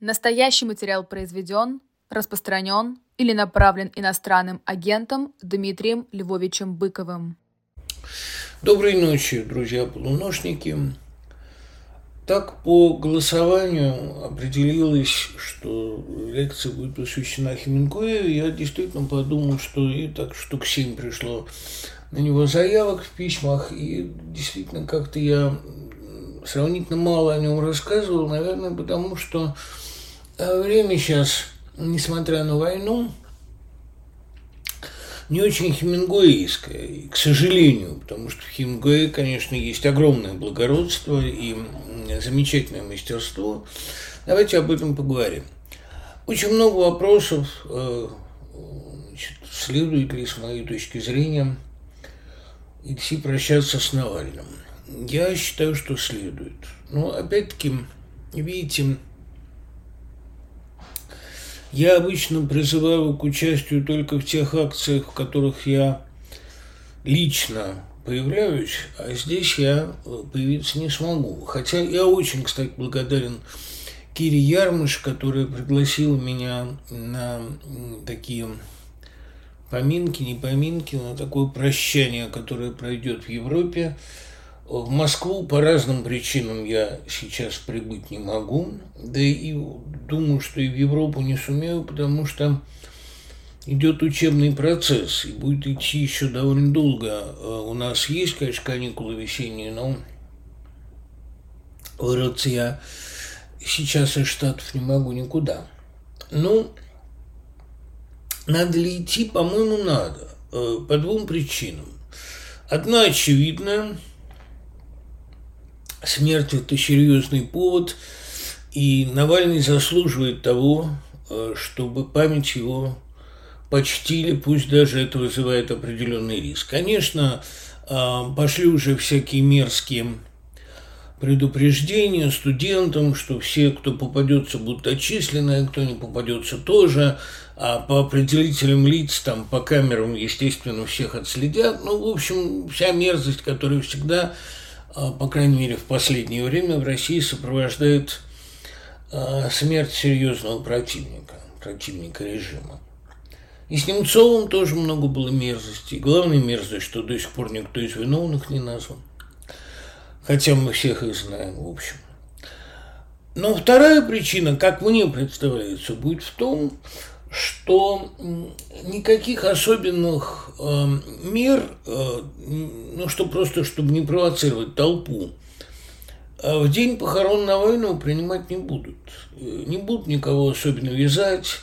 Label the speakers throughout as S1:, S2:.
S1: Настоящий материал произведен, распространен или направлен иностранным агентом Дмитрием Львовичем Быковым.
S2: Доброй ночи, друзья-полуношники. Так, по голосованию определилось, что лекция будет посвящена Хемингуэю. Я действительно подумал, что и так штук семь пришло на него заявок в письмах, и действительно как-то я сравнительно мало о нем рассказывал, наверное, потому что время сейчас, несмотря на войну, не очень хемингуэйское, к сожалению, потому что в Хемингуэе, конечно, есть огромное благородство и замечательное мастерство. Давайте об этом поговорим. Очень много вопросов, э, значит, следует ли, с моей точки зрения, идти прощаться с Навальным. Я считаю, что следует. Но опять-таки, видите, я обычно призываю к участию только в тех акциях, в которых я лично появляюсь, а здесь я э, появиться не смогу. Хотя я очень, кстати, благодарен Кире Ярмыш, которая пригласила меня на такие поминки, не поминки, на такое прощание, которое пройдет в Европе в Москву по разным причинам я сейчас прибыть не могу, да и думаю, что и в Европу не сумею, потому что идет учебный процесс и будет идти еще довольно долго. Э, у нас есть, конечно, каникулы весенние, но вырваться я сейчас из Штатов не могу никуда. Ну, надо ли идти? По-моему, надо. Э, по двум причинам. Одна очевидная – смерть – это серьезный повод, и Навальный заслуживает того, э, чтобы память его почтили, пусть даже это вызывает определенный риск. Конечно, э, пошли уже всякие мерзкие предупреждения студентам, что все, кто попадется, будут отчислены, а кто не попадется, тоже. А по определителям лиц, там, по камерам, естественно, всех отследят. Ну, в общем, вся мерзость, которая всегда по крайней мере, в последнее время в России сопровождает а, смерть серьезного противника, противника режима. И с Немцовым тоже много было мерзости. Главная мерзость, что до сих пор никто из виновных не назван. Хотя мы всех их знаем, в общем. Но вторая причина, как мне представляется, будет в том, что никаких особенных э, мер, э, ну что просто, чтобы не провоцировать толпу, э, в день похорон на войну принимать не будут. Не будут никого особенно вязать.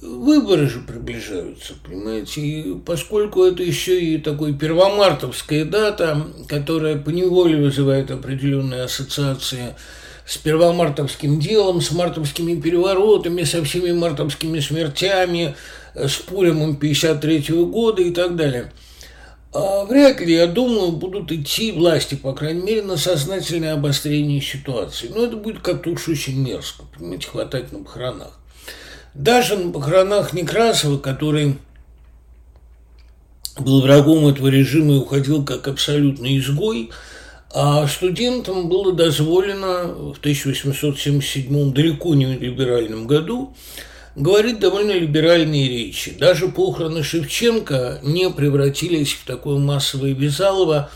S2: Выборы же приближаются, понимаете, и поскольку это еще и такой первомартовская дата, которая поневоле вызывает определенные ассоциации с первомартовским делом, с мартовскими переворотами, со всеми мартовскими смертями, э, с Пуримом 53 года и так далее. А вряд ли, я думаю, будут идти власти, по крайней мере, на сознательное обострение ситуации. Но это будет как-то уж очень мерзко, понимаете, хватать на похоронах. Даже на похоронах Некрасова, который был врагом этого режима и уходил как абсолютный изгой – а студентам было дозволено в 1877 далеко не либеральном году говорить довольно либеральные речи. Даже похороны Шевченко не превратились в такое массовое вязалово,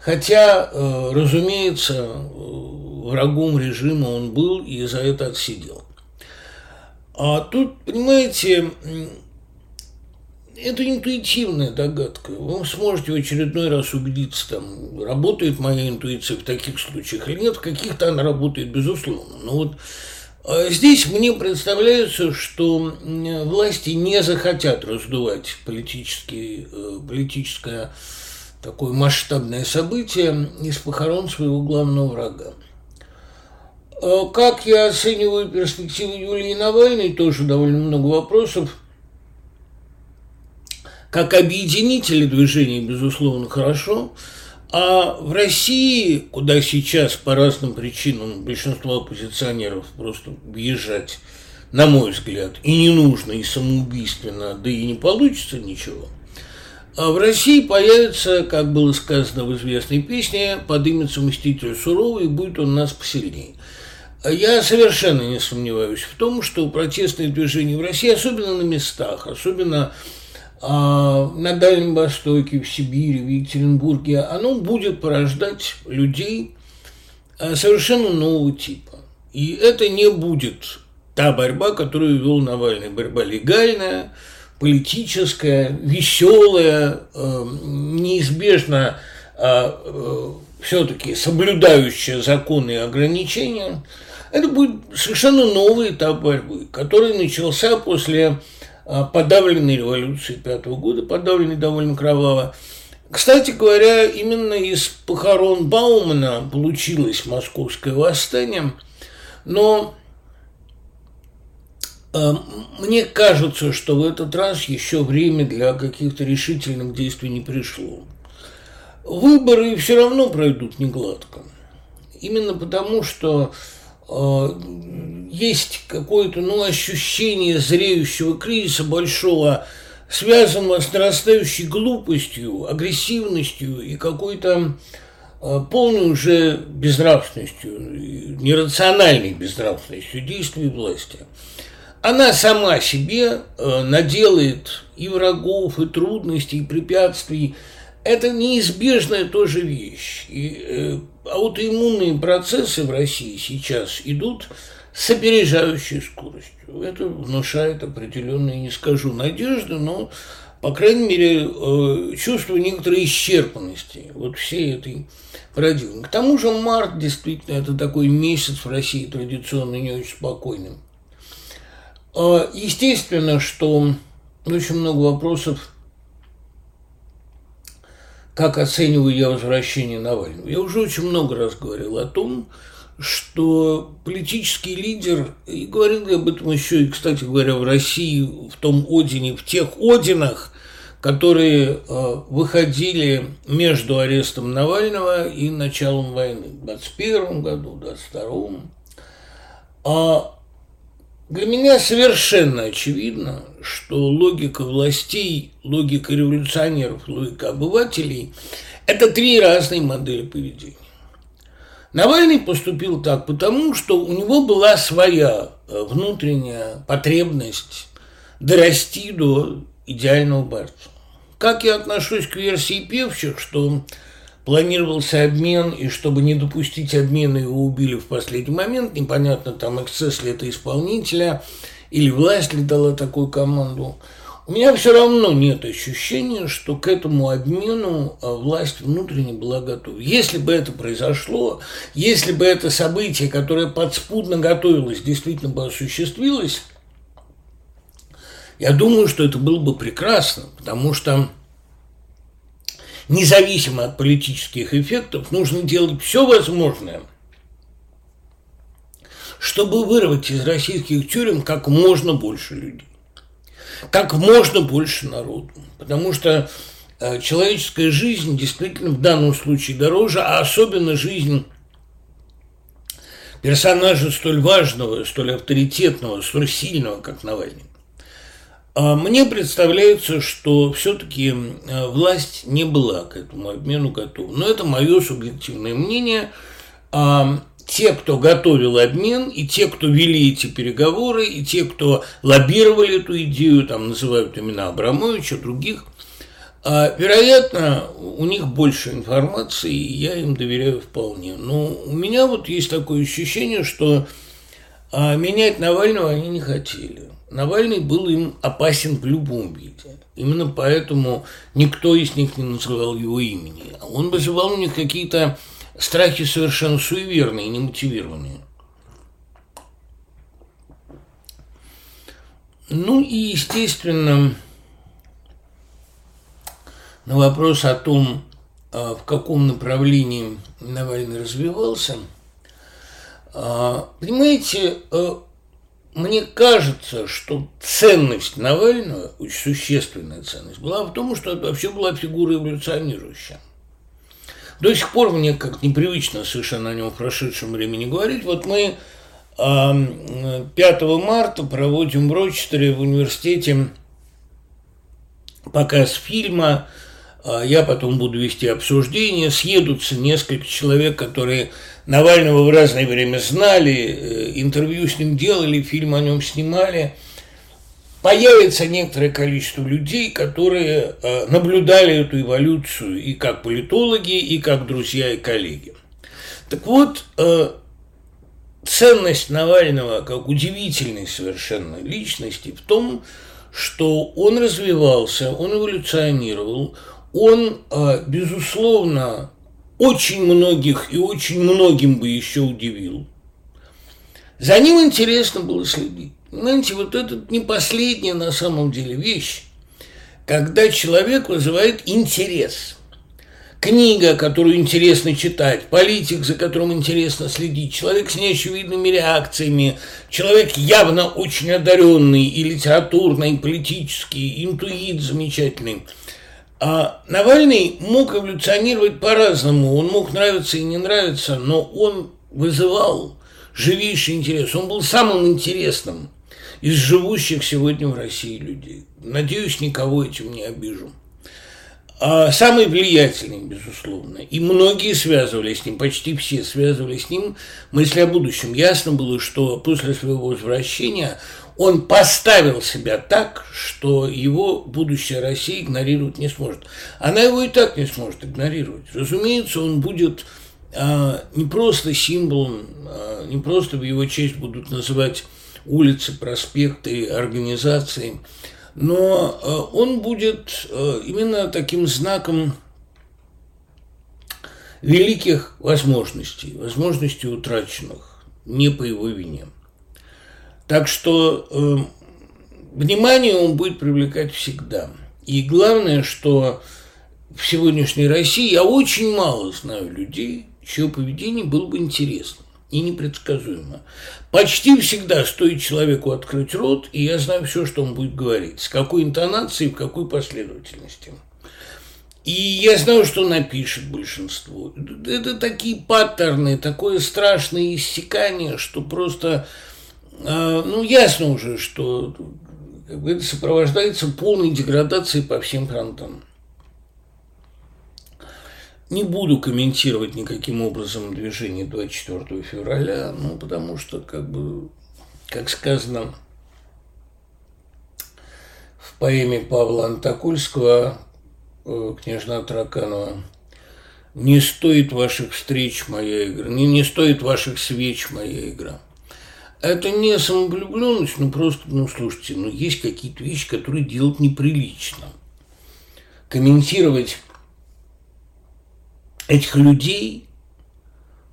S2: хотя, э, разумеется, врагом режима он был и за это отсидел. А тут, понимаете, это интуитивная догадка. Вы сможете в очередной раз убедиться, там, работает моя интуиция в таких случаях или нет. В каких-то она работает, безусловно. Но вот а здесь мне представляется, что власти не захотят раздувать политический, э, политическое такое масштабное событие из похорон своего главного врага. А как я оцениваю перспективы Юлии Навальной, тоже довольно много вопросов – как объединители движения, безусловно, хорошо. А в России, куда сейчас по разным причинам большинство оппозиционеров просто въезжать, на мой взгляд, и не нужно, и самоубийственно, да и не получится ничего, а в России появится, как было сказано в известной песне, подымется мститель суровый, и будет он нас посильнее. Я совершенно не сомневаюсь в том, что протестные движения в России, особенно на местах, особенно а, на Дальнем Востоке, в Сибири, в Екатеринбурге, оно будет порождать людей а, совершенно нового типа. И это не будет та борьба, которую вел Навальный. Борьба легальная, политическая, веселая, э, неизбежно э, все-таки соблюдающая законы и ограничения. Это будет совершенно новый этап борьбы, который начался после а, подавленной революции пятого года, подавленной довольно кроваво. Кстати говоря, именно из похорон Баумана получилось московское восстание, но э, мне кажется, что в этот раз еще время для каких-то решительных действий не пришло. Выборы все равно пройдут не гладко. Именно потому, что есть какое-то ну, ощущение зреющего кризиса большого, связанного с нарастающей глупостью, агрессивностью и какой-то э, полной уже безнравственностью, нерациональной безнравственностью действий власти. Она сама себе э, наделает и врагов, и трудностей, и препятствий, это неизбежная тоже вещь. И э, аутоиммунные процессы в России сейчас идут с опережающей скоростью. Это внушает определенные, не скажу, надежды, но, по крайней мере, э, чувство некоторой исчерпанности вот всей этой парадигмы. К тому же март действительно это такой месяц в России традиционно не очень спокойным. Э, естественно, что очень много вопросов как оцениваю я возвращение Навального. Я уже очень много раз говорил о том, что политический лидер, и говорил я об этом еще и, кстати говоря, в России, в том Одине, в тех Одинах, которые э, выходили между арестом Навального и началом войны в 21 году, в 22 а для меня совершенно очевидно, что логика властей, логика революционеров, логика обывателей – это три разные модели поведения. Навальный поступил так потому, что у него была своя э, внутренняя потребность дорасти до идеального борца. Как я отношусь к версии певчих, что планировался обмен, и чтобы не допустить обмена, его убили в последний момент. Непонятно, там эксцесс ли это исполнителя, или власть ли дала такую команду. У меня все равно нет ощущения, что к этому обмену а, власть внутренне была готова. Если бы это произошло, если бы это событие, которое подспудно готовилось, действительно бы осуществилось, я думаю, что это было бы прекрасно, потому что независимо от политических эффектов, нужно делать все возможное, чтобы вырвать из российских тюрем как можно больше людей, как можно больше народу. Потому что э, человеческая жизнь действительно в данном случае дороже, а особенно жизнь персонажа столь важного, столь авторитетного, столь сильного, как Навальный. А мне представляется, что все-таки власть не была к этому обмену готова. Но это мое субъективное мнение. А те, кто готовил обмен, и те, кто вели эти переговоры, и те, кто лоббировали эту идею, там называют имена Абрамовича, других, а, вероятно, у них больше информации, и я им доверяю вполне. Но у меня вот есть такое ощущение, что менять Навального они не хотели. Навальный был им опасен в любом виде. Именно поэтому никто из них не называл его имени. Он вызывал у них какие-то страхи совершенно суеверные, немотивированные. Ну и, естественно, на вопрос о том, а, в каком направлении Навальный развивался, а, понимаете, а, мне кажется, что ценность Навального, очень существенная ценность, была в том, что это вообще была фигура эволюционирующая. До сих пор мне как непривычно совершенно о нем в прошедшем времени говорить. Вот мы 5 марта проводим в Рочестере в университете показ фильма а я потом буду вести обсуждение, съедутся несколько человек, которые Навального в разное время знали, э, интервью с ним делали, фильм о нем снимали. Появится некоторое количество людей, которые э, наблюдали эту эволюцию и как политологи, и как друзья и коллеги. Так вот, э, ценность Навального как удивительной совершенно личности в том, что он развивался, он эволюционировал, он, э, безусловно, очень многих и очень многим бы еще удивил. За ним интересно было следить. Знаете, вот это не последняя на самом деле вещь, когда человек вызывает интерес. Книга, которую интересно читать, политик, за которым интересно следить, человек с неочевидными реакциями, человек явно очень одаренный и литературно, и политически, интуит замечательный – а Навальный мог эволюционировать по-разному. Он мог нравиться и не нравиться, но он вызывал живейший интерес. Он был самым интересным из живущих сегодня в России людей. Надеюсь, никого этим не обижу. А самый влиятельный, безусловно. И многие связывали с ним, почти все связывали с ним мысли о будущем. Ясно было, что после своего возвращения он поставил себя так, что его будущее Россия игнорировать не сможет. Она его и так не сможет игнорировать. Разумеется, он будет а, не просто символом, а, не просто в его честь будут называть улицы, проспекты, организации, но а, он будет а, именно таким знаком великих возможностей, возможностей утраченных не по его вине. Так что э, внимание он будет привлекать всегда. И главное, что в сегодняшней России я очень мало знаю людей, чье поведение было бы интересно и непредсказуемо. Почти всегда стоит человеку открыть рот, и я знаю все, что он будет говорить, с какой интонацией, в какой последовательности. И я знаю, что напишет большинство. Это такие паттерны, такое страшное иссякание, что просто а, ну, ясно уже, что это сопровождается полной деградацией по всем фронтам. Не буду комментировать никаким образом движение 24 февраля, ну, потому что, как бы, как сказано в поэме Павла Антокольского э, «Княжна Тараканова», «Не стоит ваших встреч моя игра, не, не стоит ваших свеч моя игра». Это не самовлюбленность, ну просто, ну слушайте, ну есть какие-то вещи, которые делать неприлично. Комментировать этих людей,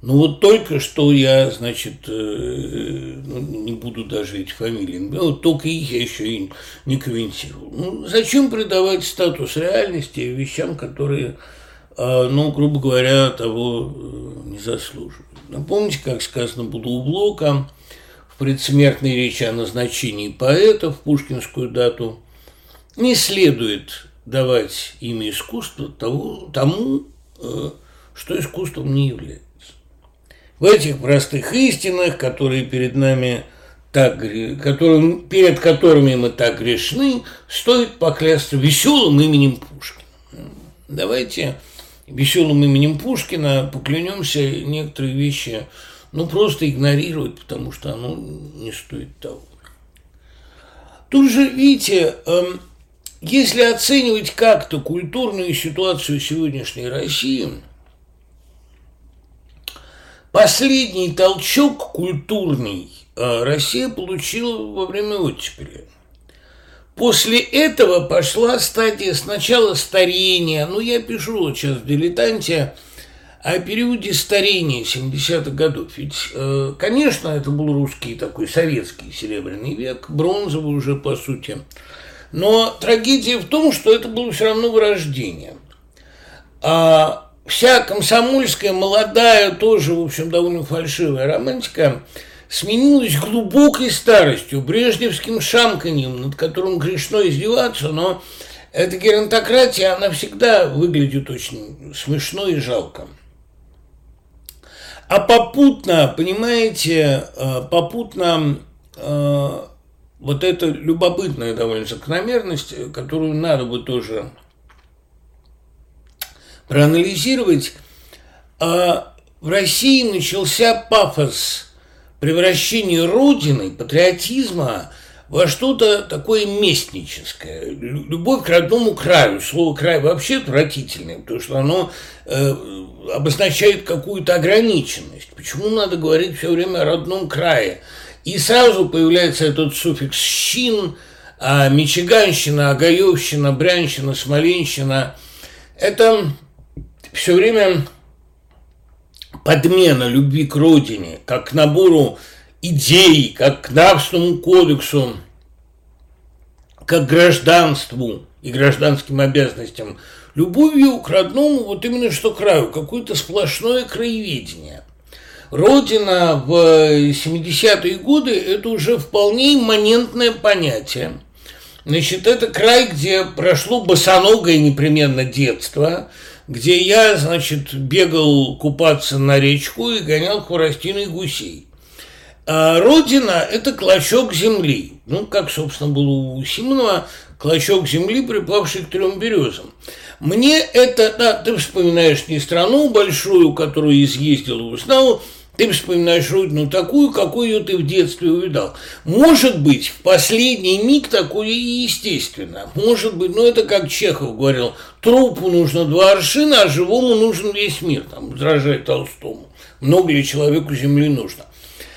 S2: ну вот только что я, значит, э, ну, не буду даже эти фамилии, ну, вот только их я еще и не комментировал. Ну, зачем придавать статус реальности вещам, которые, э, ну, грубо говоря, того э, не заслуживают? Напомните, как сказано было у Блока, предсмертной речи о назначении поэта в пушкинскую дату, не следует давать имя искусства того, тому, что искусством не является. В этих простых истинах, которые перед нами так, которым, перед которыми мы так грешны, стоит поклясться веселым именем Пушкина. Давайте веселым именем Пушкина поклянемся некоторые вещи ну, просто игнорировать, потому что оно не стоит того. Тут же, видите, эм, если оценивать как-то культурную ситуацию сегодняшней России, последний толчок культурный э, Россия получила во время оттепели. После этого пошла стадия сначала старения, ну, я пишу вот сейчас в «Дилетанте», о периоде старения 70-х годов. Ведь, э, конечно, это был русский такой советский серебряный век, бронзовый уже по сути. Но трагедия в том, что это было все равно вырождение. А вся комсомольская, молодая, тоже, в общем, довольно фальшивая романтика сменилась глубокой старостью, брежневским шамканьем, над которым грешно издеваться, но эта геронтократия, она всегда выглядит очень смешно и жалко. А попутно, понимаете, э, попутно э, вот эта любопытная довольно закономерность, которую надо бы тоже проанализировать, а, в России начался пафос превращения Родины, патриотизма во что-то такое местническое. Любовь к родному краю. Слово «край» вообще отвратительное, потому что оно э, обозначает какую-то ограниченность. Почему надо говорить все время о родном крае? И сразу появляется этот суффикс «щин», а Мичиганщина, Агаевщина, Брянщина, Смоленщина – это все время подмена любви к родине, как к набору идей, как к нравственному кодексу, как к гражданству и гражданским обязанностям. Любовью к родному вот именно что краю, какое-то сплошное краеведение. Родина в 70-е годы – это уже вполне имманентное понятие. Значит, это край, где прошло босоногое непременно детство – где я, значит, бегал купаться на речку и гонял хворостиной гусей. А родина – это клочок земли. Ну, как, собственно, было у Симонова, клочок земли, припавший к трем березам. Мне это, да, ты вспоминаешь не страну большую, которую изъездил и узнал, ты вспоминаешь родину такую, какую ее ты в детстве увидал. Может быть, в последний миг такое и естественно. Может быть, ну это как Чехов говорил, трупу нужно два аршина, а живому нужен весь мир, там, возражает Толстому. Много ли человеку земли нужно?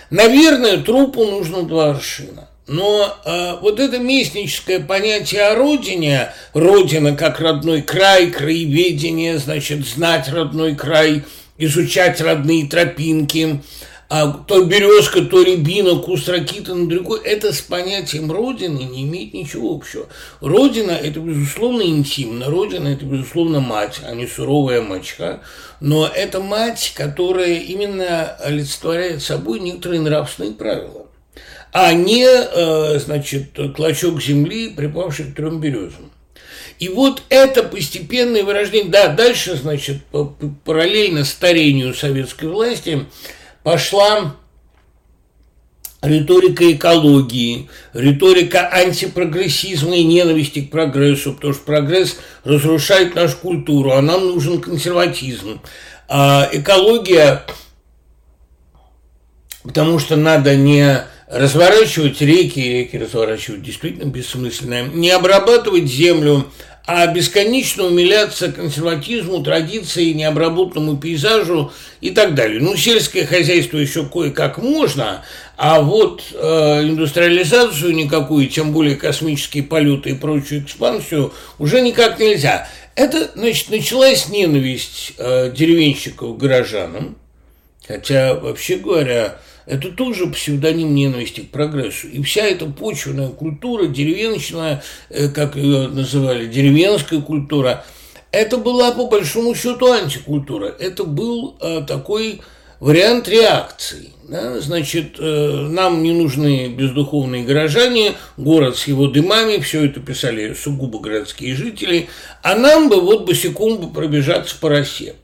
S2: Наверное, трупу нужно два аршина. Но э, вот это местническое понятие о родине, родина как родной край, краеведение, значит, знать родной край – изучать родные тропинки, а то березка, то рябина, куст ракита на другой, это с понятием Родины не имеет ничего общего. Родина – это, безусловно, интимно. Родина – это, безусловно, мать, а не суровая мачка. Но это мать, которая именно олицетворяет собой некоторые нравственные правила, а не, э, значит, клочок земли, припавший к трем березам. И вот это постепенное вырождение, да, дальше, значит, параллельно старению советской власти пошла риторика экологии, риторика антипрогрессизма и ненависти к прогрессу, потому что прогресс разрушает нашу культуру, а нам нужен консерватизм. А экология, потому что надо не разворачивать реки, реки разворачивать действительно бессмысленно, не обрабатывать землю, а бесконечно умиляться консерватизму, традиции, необработанному пейзажу и так далее. Ну, сельское хозяйство еще кое-как можно, а вот э, индустриализацию никакую, тем более космические полеты и прочую экспансию уже никак нельзя. Это, значит, началась ненависть э, деревенщиков к горожанам, хотя, вообще говоря, это тоже псевдоним ненависти к прогрессу. И вся эта почвенная культура, деревенщина, э, как ее называли, деревенская культура, это была по большому счету антикультура. Это был э, такой вариант реакции. Да? Значит, э, нам не нужны бездуховные горожане, город с его дымами, все это писали сугубо городские жители, а нам бы вот босиком бы пробежаться по России.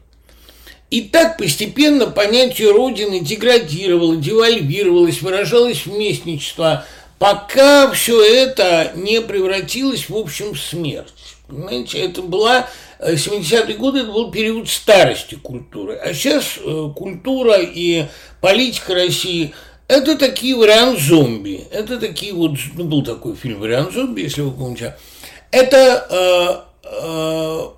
S2: И так постепенно понятие Родины деградировало, девальвировалось, выражалось в местничество, пока все это не превратилось в общем в смерть. Понимаете, это была 70-е э, годы это был период старости культуры. А сейчас э, культура и политика России – это такие вариант зомби. Это такие вот, ну, был такой фильм «Вариант зомби», если вы помните. Это э,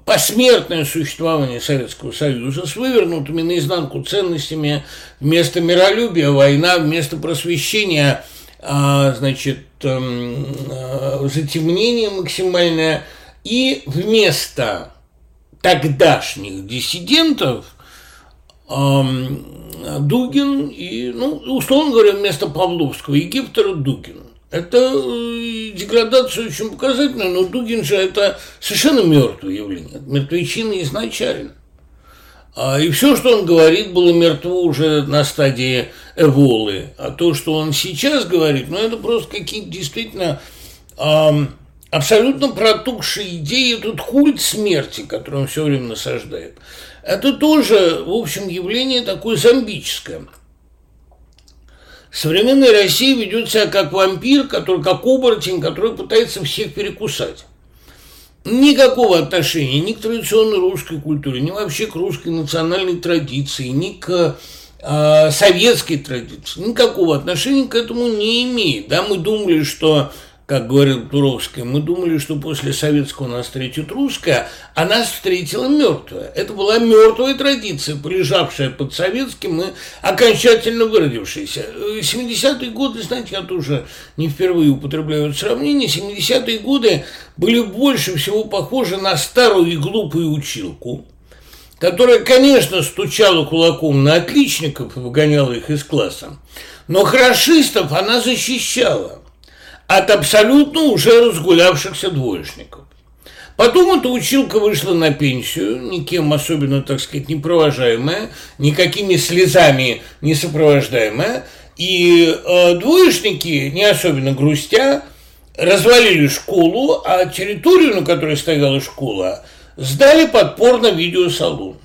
S2: посмертное существование Советского Союза с вывернутыми наизнанку ценностями вместо миролюбия война, вместо просвещения, а, значит, эм, э, затемнение максимальное, и вместо тогдашних диссидентов эм, Дугин и, ну, условно говоря, вместо Павловского Египтора Дугин. Это э, деградация очень показательная, но Дугин же это совершенно мертвое явление, мертвечина изначально. А, и все, что он говорит, было мертво уже на стадии эволы. А то, что он сейчас говорит, ну это просто какие-то действительно эм, абсолютно протухшие идеи, тут культ смерти, который он все время насаждает. Это тоже, в общем, явление такое зомбическое – Современная Россия ведет себя как вампир, который, как оборотень, который пытается всех перекусать. никакого отношения ни к традиционной русской культуре, ни вообще к русской национальной традиции, ни к э, советской традиции, никакого отношения к этому не имеет. Да, мы думали, что как говорил Туровский, мы думали, что после советского нас встретит русская, а нас встретила мертвая. Это была мертвая традиция, полежавшая под советским и окончательно выродившаяся. 70-е годы, знаете, я тоже не впервые употребляю это сравнение, 70-е годы были больше всего похожи на старую и глупую училку, которая, конечно, стучала кулаком на отличников и выгоняла их из класса, но хорошистов она защищала от абсолютно уже разгулявшихся двоечников. Потом эта училка вышла на пенсию, никем особенно, так сказать, не провожаемая, никакими слезами не сопровождаемая, и э, двоечники, не особенно грустя, развалили школу, а территорию, на которой стояла школа, сдали подпорно видеосалон,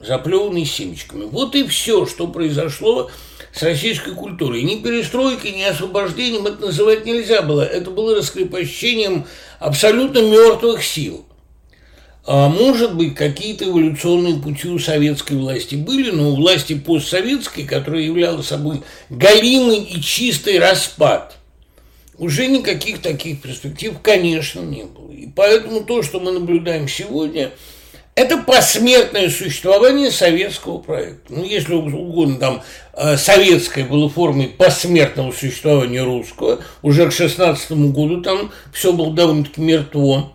S2: заплеванный семечками. Вот и все, что произошло с российской культурой. Ни перестройкой, ни освобождением это называть нельзя было. Это было раскрепощением абсолютно мертвых сил. А может быть, какие-то эволюционные пути у советской власти были, но у власти постсоветской, которая являла собой галимый и чистый распад, уже никаких таких перспектив, конечно, не было. И поэтому то, что мы наблюдаем сегодня – это посмертное существование советского проекта. Ну, если угодно, там э, советское было формой посмертного существования русского, уже к 16 году там все было довольно-таки мертво.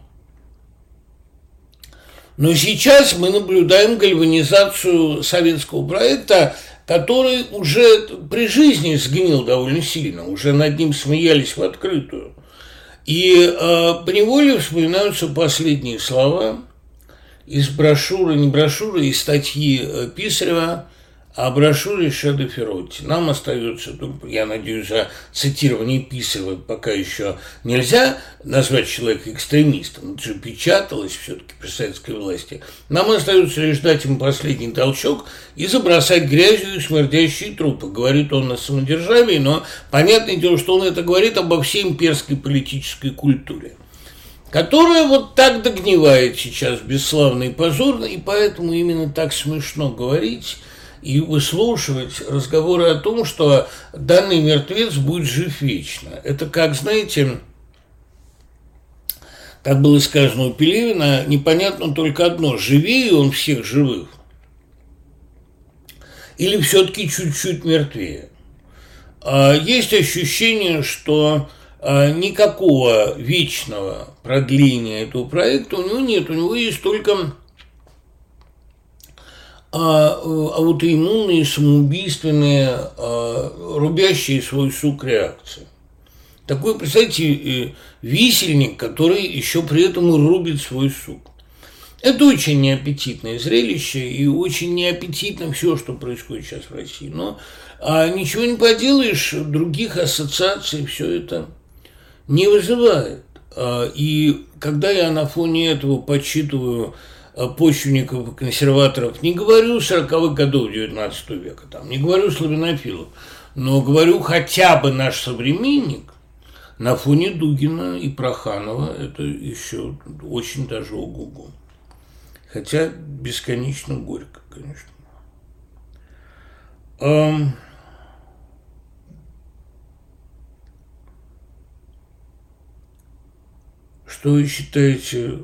S2: Но сейчас мы наблюдаем гальванизацию советского проекта, который уже при жизни сгнил довольно сильно, уже над ним смеялись в открытую. И э, поневоле вспоминаются последние слова – из брошюры, не брошюры, из статьи э, Писарева о брошюре Шеда Феротти. Нам остается, я надеюсь, за цитирование Писарева пока еще нельзя назвать человека экстремистом. Это же печаталось все-таки при советской власти. Нам остается лишь дать ему последний толчок и забросать грязью и смердящие трупы. Говорит он на самодержавии, но понятное дело, что он это говорит обо всей имперской политической культуре которая вот так догнивает сейчас бесславно и позорно, и поэтому именно так смешно говорить и выслушивать разговоры о том, что данный мертвец будет жив вечно. Это как, знаете, как было сказано у Пелевина, непонятно только одно, живее он всех живых или все-таки чуть-чуть мертвее. А есть ощущение, что никакого вечного продления этого проекта у него нет. У него есть только а, аутоиммунные, самоубийственные, а, рубящие свой сук реакции. Такой, представьте, э, висельник, который еще при этом рубит свой сук. Это очень неаппетитное зрелище и очень неаппетитно все, что происходит сейчас в России. Но а ничего не поделаешь, других ассоциаций все это не вызывает. А, и когда я на фоне этого подсчитываю а, почвенников и консерваторов, не говорю 40-х годов 19 века, там, не говорю славянофилов, но говорю хотя бы наш современник, на фоне Дугина и Проханова это еще очень даже ого-го. Хотя бесконечно горько, конечно. Что вы считаете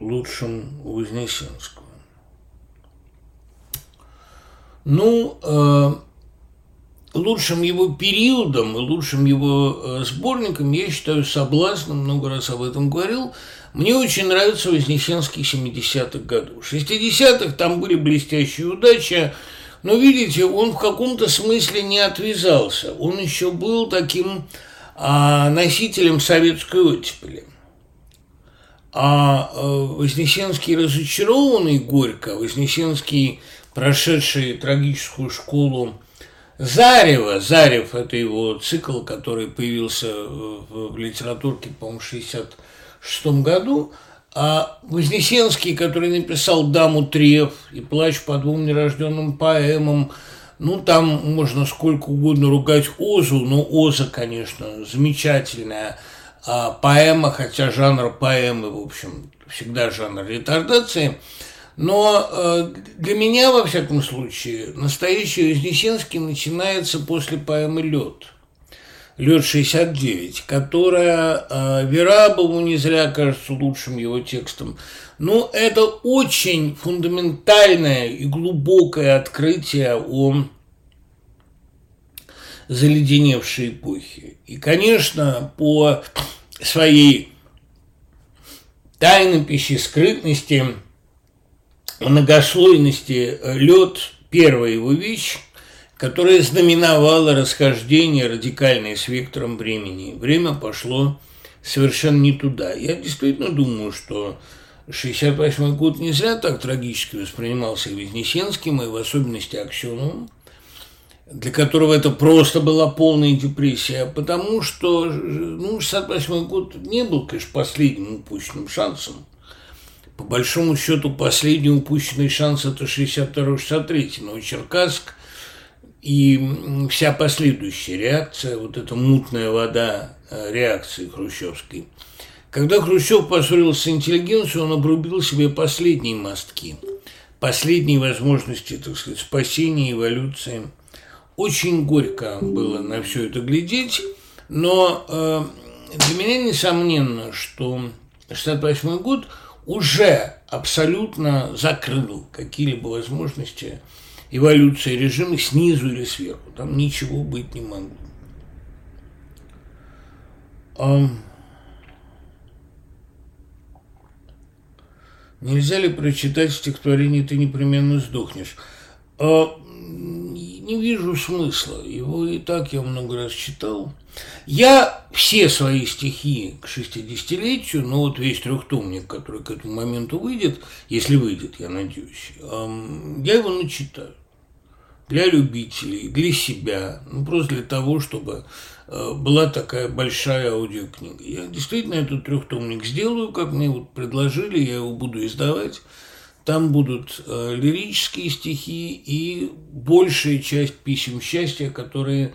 S2: лучшим у Вознесенского? Ну, э, лучшим его периодом и лучшим его э, сборником я считаю «Соблазном», много раз об этом говорил. Мне очень нравится Вознесенский 70-х годов. 60-х там были блестящие удачи, но, видите, он в каком-то смысле не отвязался. Он еще был таким а, носителем советской оттепели – а э, Вознесенский разочарованный горько, Вознесенский, прошедший трагическую школу Зарева, Зарев – это его цикл, который появился в литературке, по-моему, в 1966 году, а Вознесенский, который написал «Даму Трев» и «Плач по двум нерожденным поэмам», ну, там можно сколько угодно ругать Озу, но Оза, конечно, замечательная – а, поэма, хотя жанр поэмы, в общем, всегда жанр ретардации. Но э, для меня, во всяком случае, настоящий Вознесенский начинается после поэмы «Лед». «Лед-69», которая э, Верабову не зря кажется лучшим его текстом. Ну, это очень фундаментальное и глубокое открытие о заледеневшей эпохи. И, конечно, по своей тайнописи, скрытности, многослойности лед – первая его вещь, которая знаменовала расхождение радикальное с вектором времени. Время пошло совершенно не туда. Я действительно думаю, что 68 год не зря так трагически воспринимался Вознесенским, и в особенности Аксеновым, для которого это просто была полная депрессия, потому что ну, 68 год не был, конечно, последним упущенным шансом. По большому счету, последний упущенный шанс – это 62-63, но Черкасск и вся последующая реакция, вот эта мутная вода э, реакции хрущевской. Когда Хрущев поссорился с интеллигенцией, он обрубил себе последние мостки, последние возможности, так сказать, спасения, эволюции – очень горько было на все это глядеть, но э, для меня несомненно, что 68 год уже абсолютно закрыл какие-либо возможности эволюции режима снизу или сверху. Там ничего быть не могло. Нельзя ли прочитать стихотворение «Ты непременно сдохнешь»? А, не вижу смысла. Его и так я много раз читал. Я все свои стихи к 60-летию, ну вот весь трехтомник, который к этому моменту выйдет, если выйдет, я надеюсь, я его начитаю. Для любителей, для себя, ну просто для того, чтобы э, была такая большая аудиокнига. Я действительно этот трехтомник сделаю, как мне вот предложили, я его буду издавать. Там будут э, лирические стихи и большая часть писем счастья, которые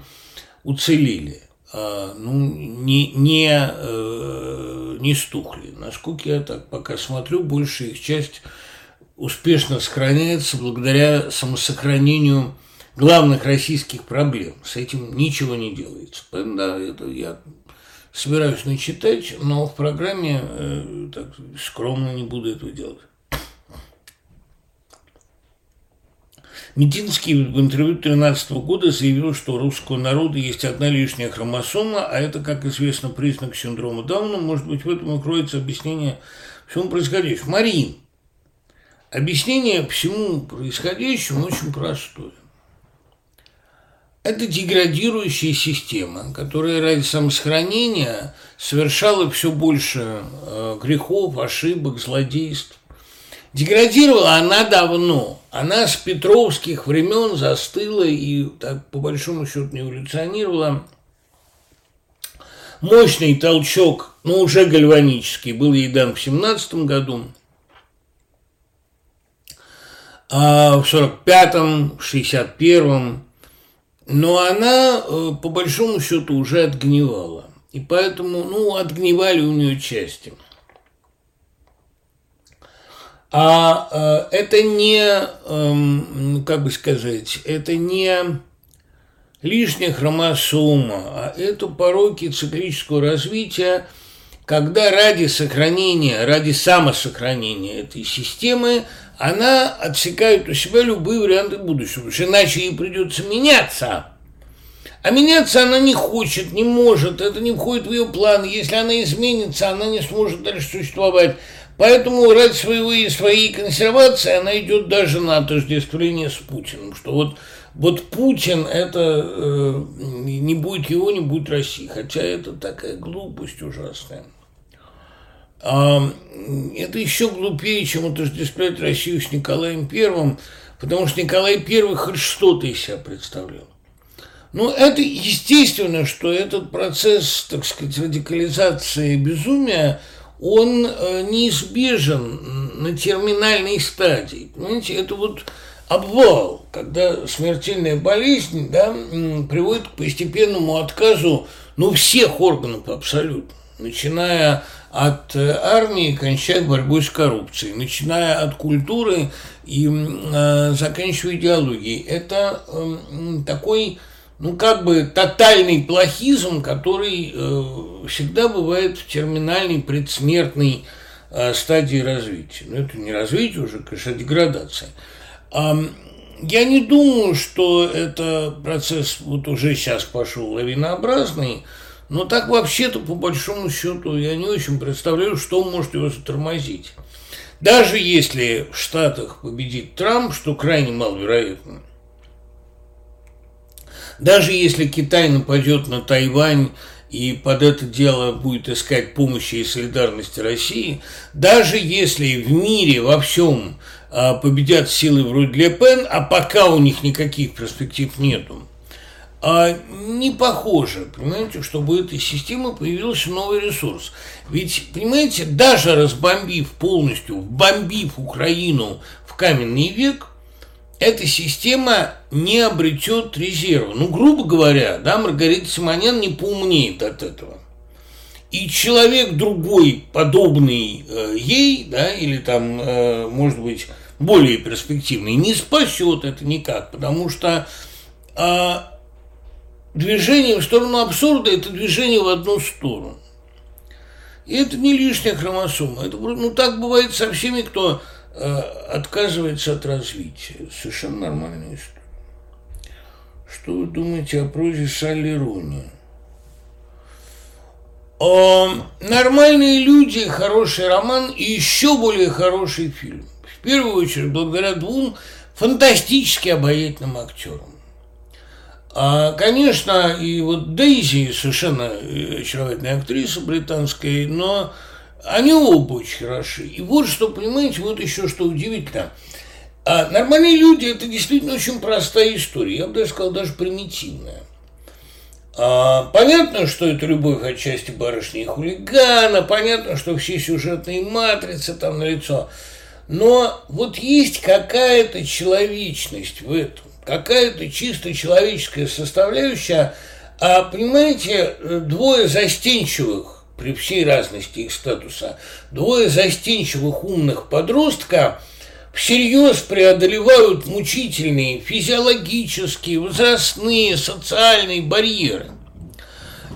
S2: уцелели, э, ну, не, не, э, не стухли. Насколько я так пока смотрю, большая их часть успешно сохраняется благодаря самосохранению главных российских проблем. С этим ничего не делается. Да, это я собираюсь начитать, но в программе э, так, скромно не буду этого делать. Мединский в интервью 2013 года заявил, что у русского народа есть одна лишняя хромосома, а это, как известно, признак синдрома Дауна. Может быть, в этом и кроется объяснение всему происходящему. Марин, объяснение всему происходящему очень простое. Это деградирующая система, которая ради самосохранения совершала все больше э, грехов, ошибок, злодейств. Деградировала она давно. Она с петровских времен застыла и, так, по большому счету, не эволюционировала. Мощный толчок, но уже гальванический, был ей дан в 17 году. А в 45-м, 61-м. Но она, э, по большому счету, уже отгнивала. И поэтому, ну, отгнивали у нее части – а э, это не, э, как бы сказать, это не лишняя хромосома, а это пороки циклического развития, когда ради сохранения, ради самосохранения этой системы она отсекает у себя любые варианты будущего, потому что иначе ей придется меняться. А меняться она не хочет, не может, это не входит в ее план. Если она изменится, она не сможет дальше существовать. Поэтому ради своего и своей консервации она идет даже на отождествление с Путиным, что вот, вот Путин это э, не будет его, не будет России, хотя это такая глупость ужасная. А, это еще глупее, чем отождествлять Россию с Николаем Первым, потому что Николай Первый хоть что-то из себя представлял. Ну, это естественно, что этот процесс, так сказать, радикализации безумия – он э, неизбежен на терминальной стадии. Понимаете, это вот обвал, когда смертельная болезнь да, приводит к постепенному отказу ну, всех органов абсолютно. начиная от э, армии, кончая борьбой с коррупцией, начиная от культуры и э, заканчивая идеологией. Это э, такой, ну как бы тотальный плохизм, который э, всегда бывает в терминальной предсмертной э, стадии развития. Но это не развитие уже, конечно, а деградация. Я не думаю, что это процесс вот уже сейчас пошел лавинообразный, но так вообще-то, по большому счету, я не очень представляю, что может его затормозить. Даже если в Штатах победит Трамп, что крайне маловероятно, даже если Китай нападет на Тайвань и под это дело будет искать помощи и солидарности России, даже если в мире во всем а, победят силы вроде Ле Пен, а пока у них никаких перспектив нету, а не похоже, понимаете, чтобы у этой системы появился новый ресурс. Ведь, понимаете, даже разбомбив полностью, бомбив Украину в каменный век, эта система не обретет резерва. Ну, грубо говоря, да, Маргарита Симонян не поумнеет от этого. И человек другой, подобный э, ей, да, или там, э, может быть, более перспективный, не спасет это никак, потому что э, движение в сторону абсурда – это движение в одну сторону. И это не лишняя хромосома. Это, ну, так бывает со всеми, кто отказывается от развития. Совершенно нормальная история. Что вы думаете о прозе Салли Руни? Нормальные люди, хороший роман и еще более хороший фильм. В первую очередь, благодаря двум фантастически обаятельным актерам. А, конечно, и вот Дейзи совершенно э, очаровательная актриса британская, но они оба очень хороши. И вот что, понимаете, вот еще что удивительно. А нормальные люди – это действительно очень простая история. Я бы даже сказал, даже примитивная. А, понятно, что это любовь отчасти барышни и хулигана, понятно, что все сюжетные матрицы там налицо. Но вот есть какая-то человечность в этом какая-то чисто человеческая составляющая, а, понимаете, двое застенчивых, при всей разности их статуса, двое застенчивых умных подростка всерьез преодолевают мучительные физиологические, возрастные, социальные барьеры.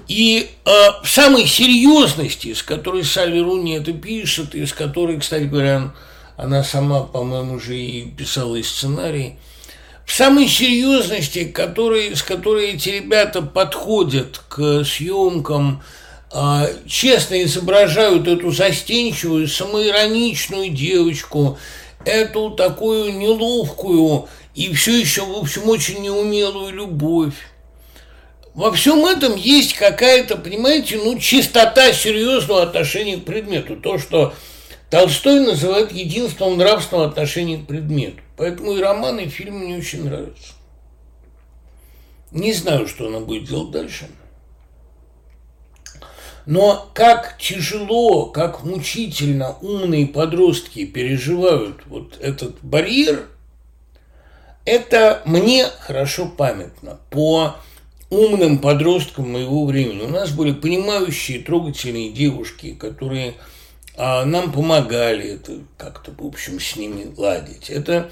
S2: И э, в самой серьезности, с которой Салли Руни это пишет, и с которой, кстати говоря, она сама, по-моему, уже и писала и сценарий – в самой серьезности, который, с которой эти ребята подходят к съемкам, честно изображают эту застенчивую, самоироничную девочку, эту такую неловкую и все еще, в общем, очень неумелую любовь. Во всем этом есть какая-то, понимаете, ну, чистота серьезного отношения к предмету. То, что Толстой называет единством нравственного отношения к предмету. Поэтому и роман, и фильм мне очень нравятся. Не знаю, что она будет делать дальше. Но как тяжело, как мучительно умные подростки переживают вот этот барьер, это мне хорошо памятно по умным подросткам моего времени. У нас были понимающие, трогательные девушки, которые а нам помогали это как-то, в общем, с ними ладить. Это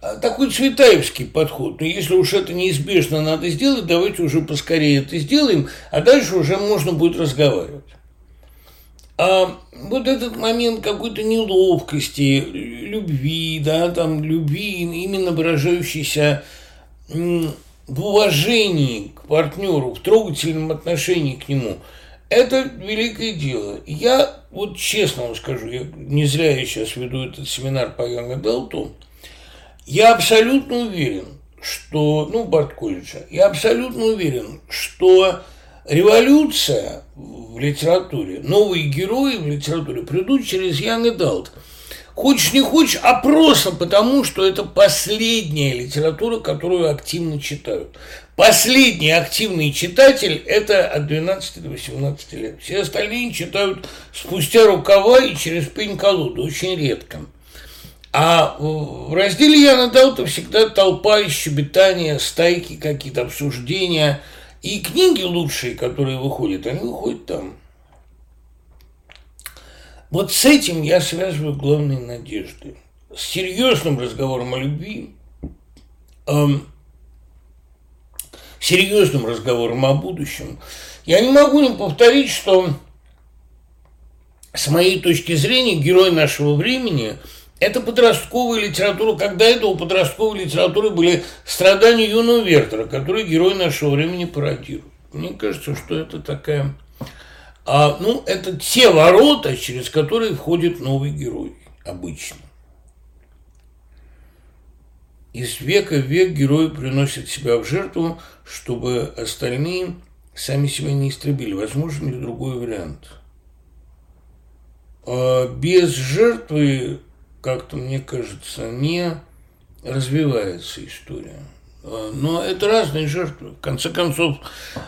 S2: такой цветаевский подход. Но если уж это неизбежно надо сделать, давайте уже поскорее это сделаем, а дальше уже можно будет разговаривать. А вот этот момент какой-то неловкости, любви, да, там любви, именно выражающейся в уважении к партнеру, в трогательном отношении к нему – это великое дело. Я вот честно вам скажу, я не зря я сейчас веду этот семинар по Янга Делту, я абсолютно уверен, что, ну, Барт колледжа, я абсолютно уверен, что революция в литературе, новые герои в литературе придут через Young Adult. Хочешь не хочешь, а просто потому, что это последняя литература, которую активно читают. Последний активный читатель – это от 12 до 18 лет. Все остальные читают спустя рукава и через пень-колоду, очень редко. А в разделе Яна Даута всегда толпа и щебетания, стайки, какие-то обсуждения. И книги лучшие, которые выходят, они выходят там. Вот с этим я связываю главные надежды. С серьезным разговором о любви, эм, серьезным разговором о будущем. Я не могу не повторить, что с моей точки зрения герой нашего времени – это подростковая литература, когда это у подростковой литературы были страдания юного Вертера, который герой нашего времени пародирует. Мне кажется, что это такая... А, ну, это те ворота, через которые входит новый герой обычно. Из века в век герой приносит себя в жертву, чтобы остальные сами себя не истребили. Возможен ли другой вариант? А без жертвы как-то, мне кажется, не развивается история. А, но это разные жертвы. В конце концов,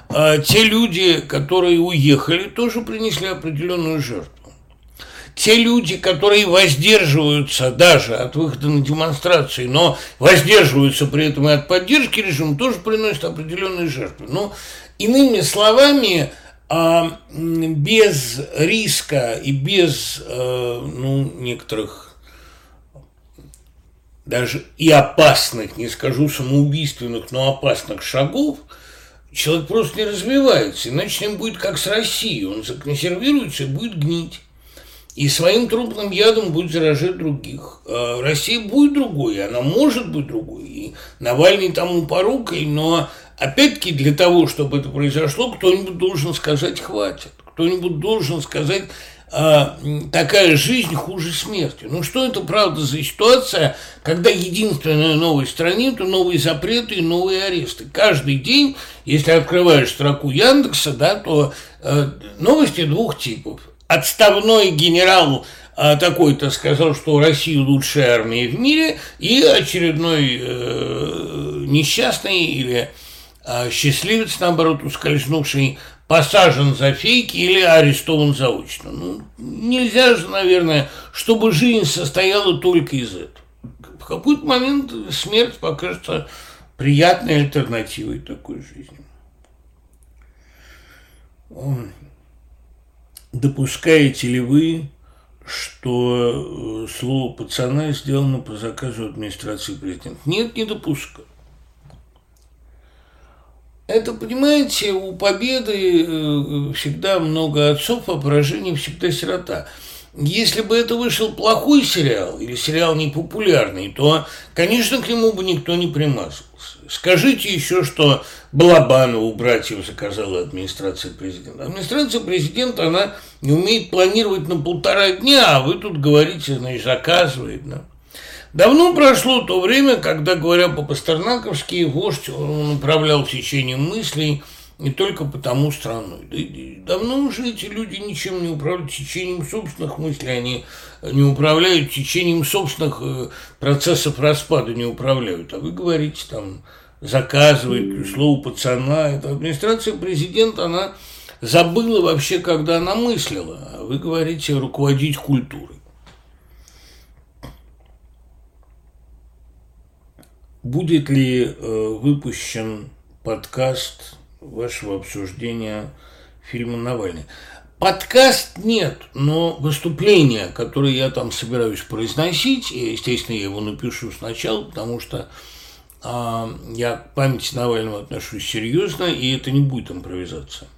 S2: а, те люди, которые уехали, тоже принесли определенную жертву. Те люди, которые воздерживаются даже от выхода на демонстрации, но воздерживаются при этом и от поддержки режима, тоже приносят определенные жертвы. Но, иными словами, а, без риска и без ну, некоторых даже и опасных, не скажу самоубийственных, но опасных шагов, человек просто не развивается, иначе с ним будет как с Россией, он законсервируется и будет гнить. И своим трупным ядом будет заражать других. А Россия будет другой, она может быть другой. И Навальный тому порукой, но опять-таки для того, чтобы это произошло, кто-нибудь должен сказать «хватит». Кто-нибудь должен сказать а, такая жизнь хуже смерти. Ну что это правда за ситуация, когда единственная новость стране – это новые запреты и новые аресты. Каждый день, если открываешь строку Яндекса, да, то э, новости двух типов. Отставной генерал э, такой-то сказал, что Россия лучшая армия в мире, и очередной э, несчастный или э, счастливец, наоборот, ускользнувший посажен за фейки или арестован заочно. Ну, нельзя же, наверное, чтобы жизнь состояла только из этого. В какой-то момент смерть покажется приятной альтернативой такой жизни. Допускаете ли вы, что э, слово пацана сделано по заказу администрации президента? Нет, не допускаю. Это, понимаете, у победы э, всегда много отцов, а поражений всегда сирота. Если бы это вышел плохой сериал или сериал непопулярный, то, конечно, к нему бы никто не примазывался. Скажите еще, что Балабанову братьев заказала администрация президента. Администрация президента, она не умеет планировать на полтора дня, а вы тут говорите, значит, заказывает. Да? Давно прошло то время, когда, говоря по-пастернаковски, вождь он управлял течением мыслей не только потому страной. давно уже эти люди ничем не управляют течением собственных мыслей, они не управляют течением собственных э, процессов распада, не управляют. А вы говорите там, заказывает слово пацана. Это администрация президента, она забыла вообще, когда она мыслила. А вы говорите руководить культурой. Будет ли э, выпущен подкаст вашего обсуждения фильма «Навальный»? Подкаст нет, но выступление, которое я там собираюсь произносить, и, естественно, я его напишу сначала, потому что э, я к памяти Навального отношусь серьезно, и это не будет импровизация.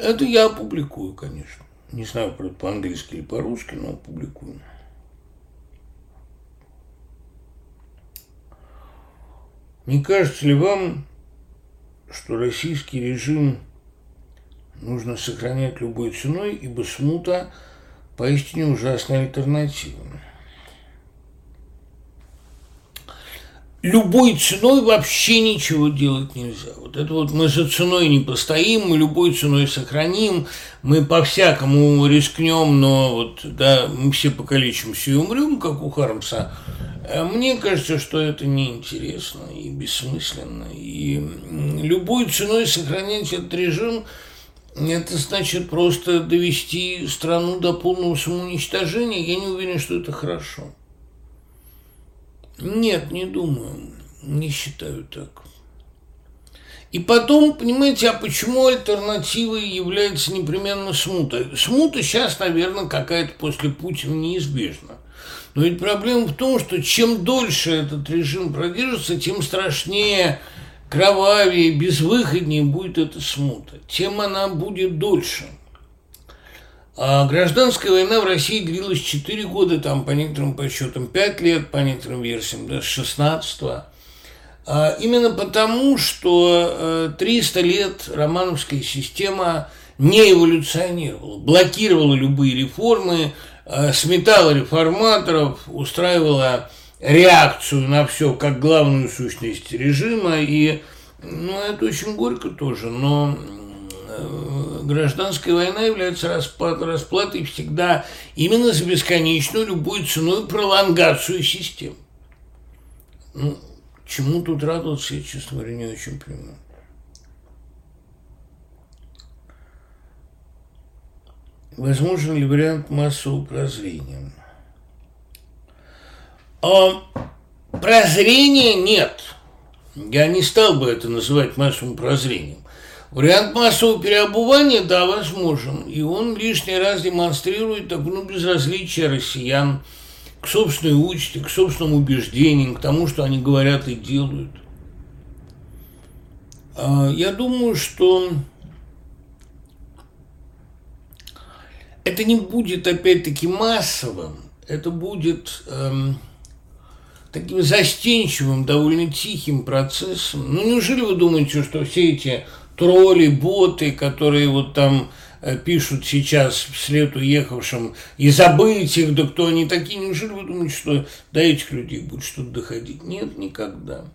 S2: Это я опубликую, конечно. Не знаю, по-английски или по-русски, но опубликую. Не кажется ли вам, что российский режим нужно сохранять любой ценой, ибо смута поистине ужасная альтернатива? любой ценой вообще ничего делать нельзя. Вот это вот мы за ценой не постоим, мы любой ценой сохраним, мы по-всякому рискнем, но вот, да, мы все покалечимся и умрем, как у Хармса. А мне кажется, что это неинтересно и бессмысленно. И любой ценой сохранять этот режим это значит просто довести страну до полного самоуничтожения. Я не уверен, что это хорошо. Нет, не думаю. Не считаю так. И потом, понимаете, а почему альтернативой является непременно смута? Смута сейчас, наверное, какая-то после Путина неизбежна. Но ведь проблема в том, что чем дольше этот режим продержится, тем страшнее, кровавее, безвыходнее будет эта смута. Тем она будет дольше. А гражданская война в России длилась 4 года, там по некоторым подсчетам 5 лет, по некоторым версиям даже 16 -го. А именно потому, что 300 э, лет романовская система не эволюционировала, блокировала любые реформы, сметала реформаторов, устраивала реакцию на все как главную сущность режима, и ну, это очень горько тоже, но э, гражданская война является расплатой всегда именно за бесконечную любой ценой пролонгацию систем. Ну, Чему тут радоваться, я, честно говоря, не очень понимаю. Возможен ли вариант массового прозрения? А прозрения нет. Я не стал бы это называть массовым прозрением. Вариант массового переобувания, да, возможен. И он лишний раз демонстрирует такое ну, безразличие россиян – к собственной участи, к собственным убеждениям, к тому, что они говорят и делают. А, я думаю, что это не будет опять-таки массовым, это будет эм, таким застенчивым, довольно тихим процессом. Ну, неужели вы думаете, что все эти тролли, боты, которые вот там Э, пишут сейчас вслед уехавшим, и забыть их, да кто они такие, неужели вы думаете, что до этих людей будет что-то доходить? Нет, никогда.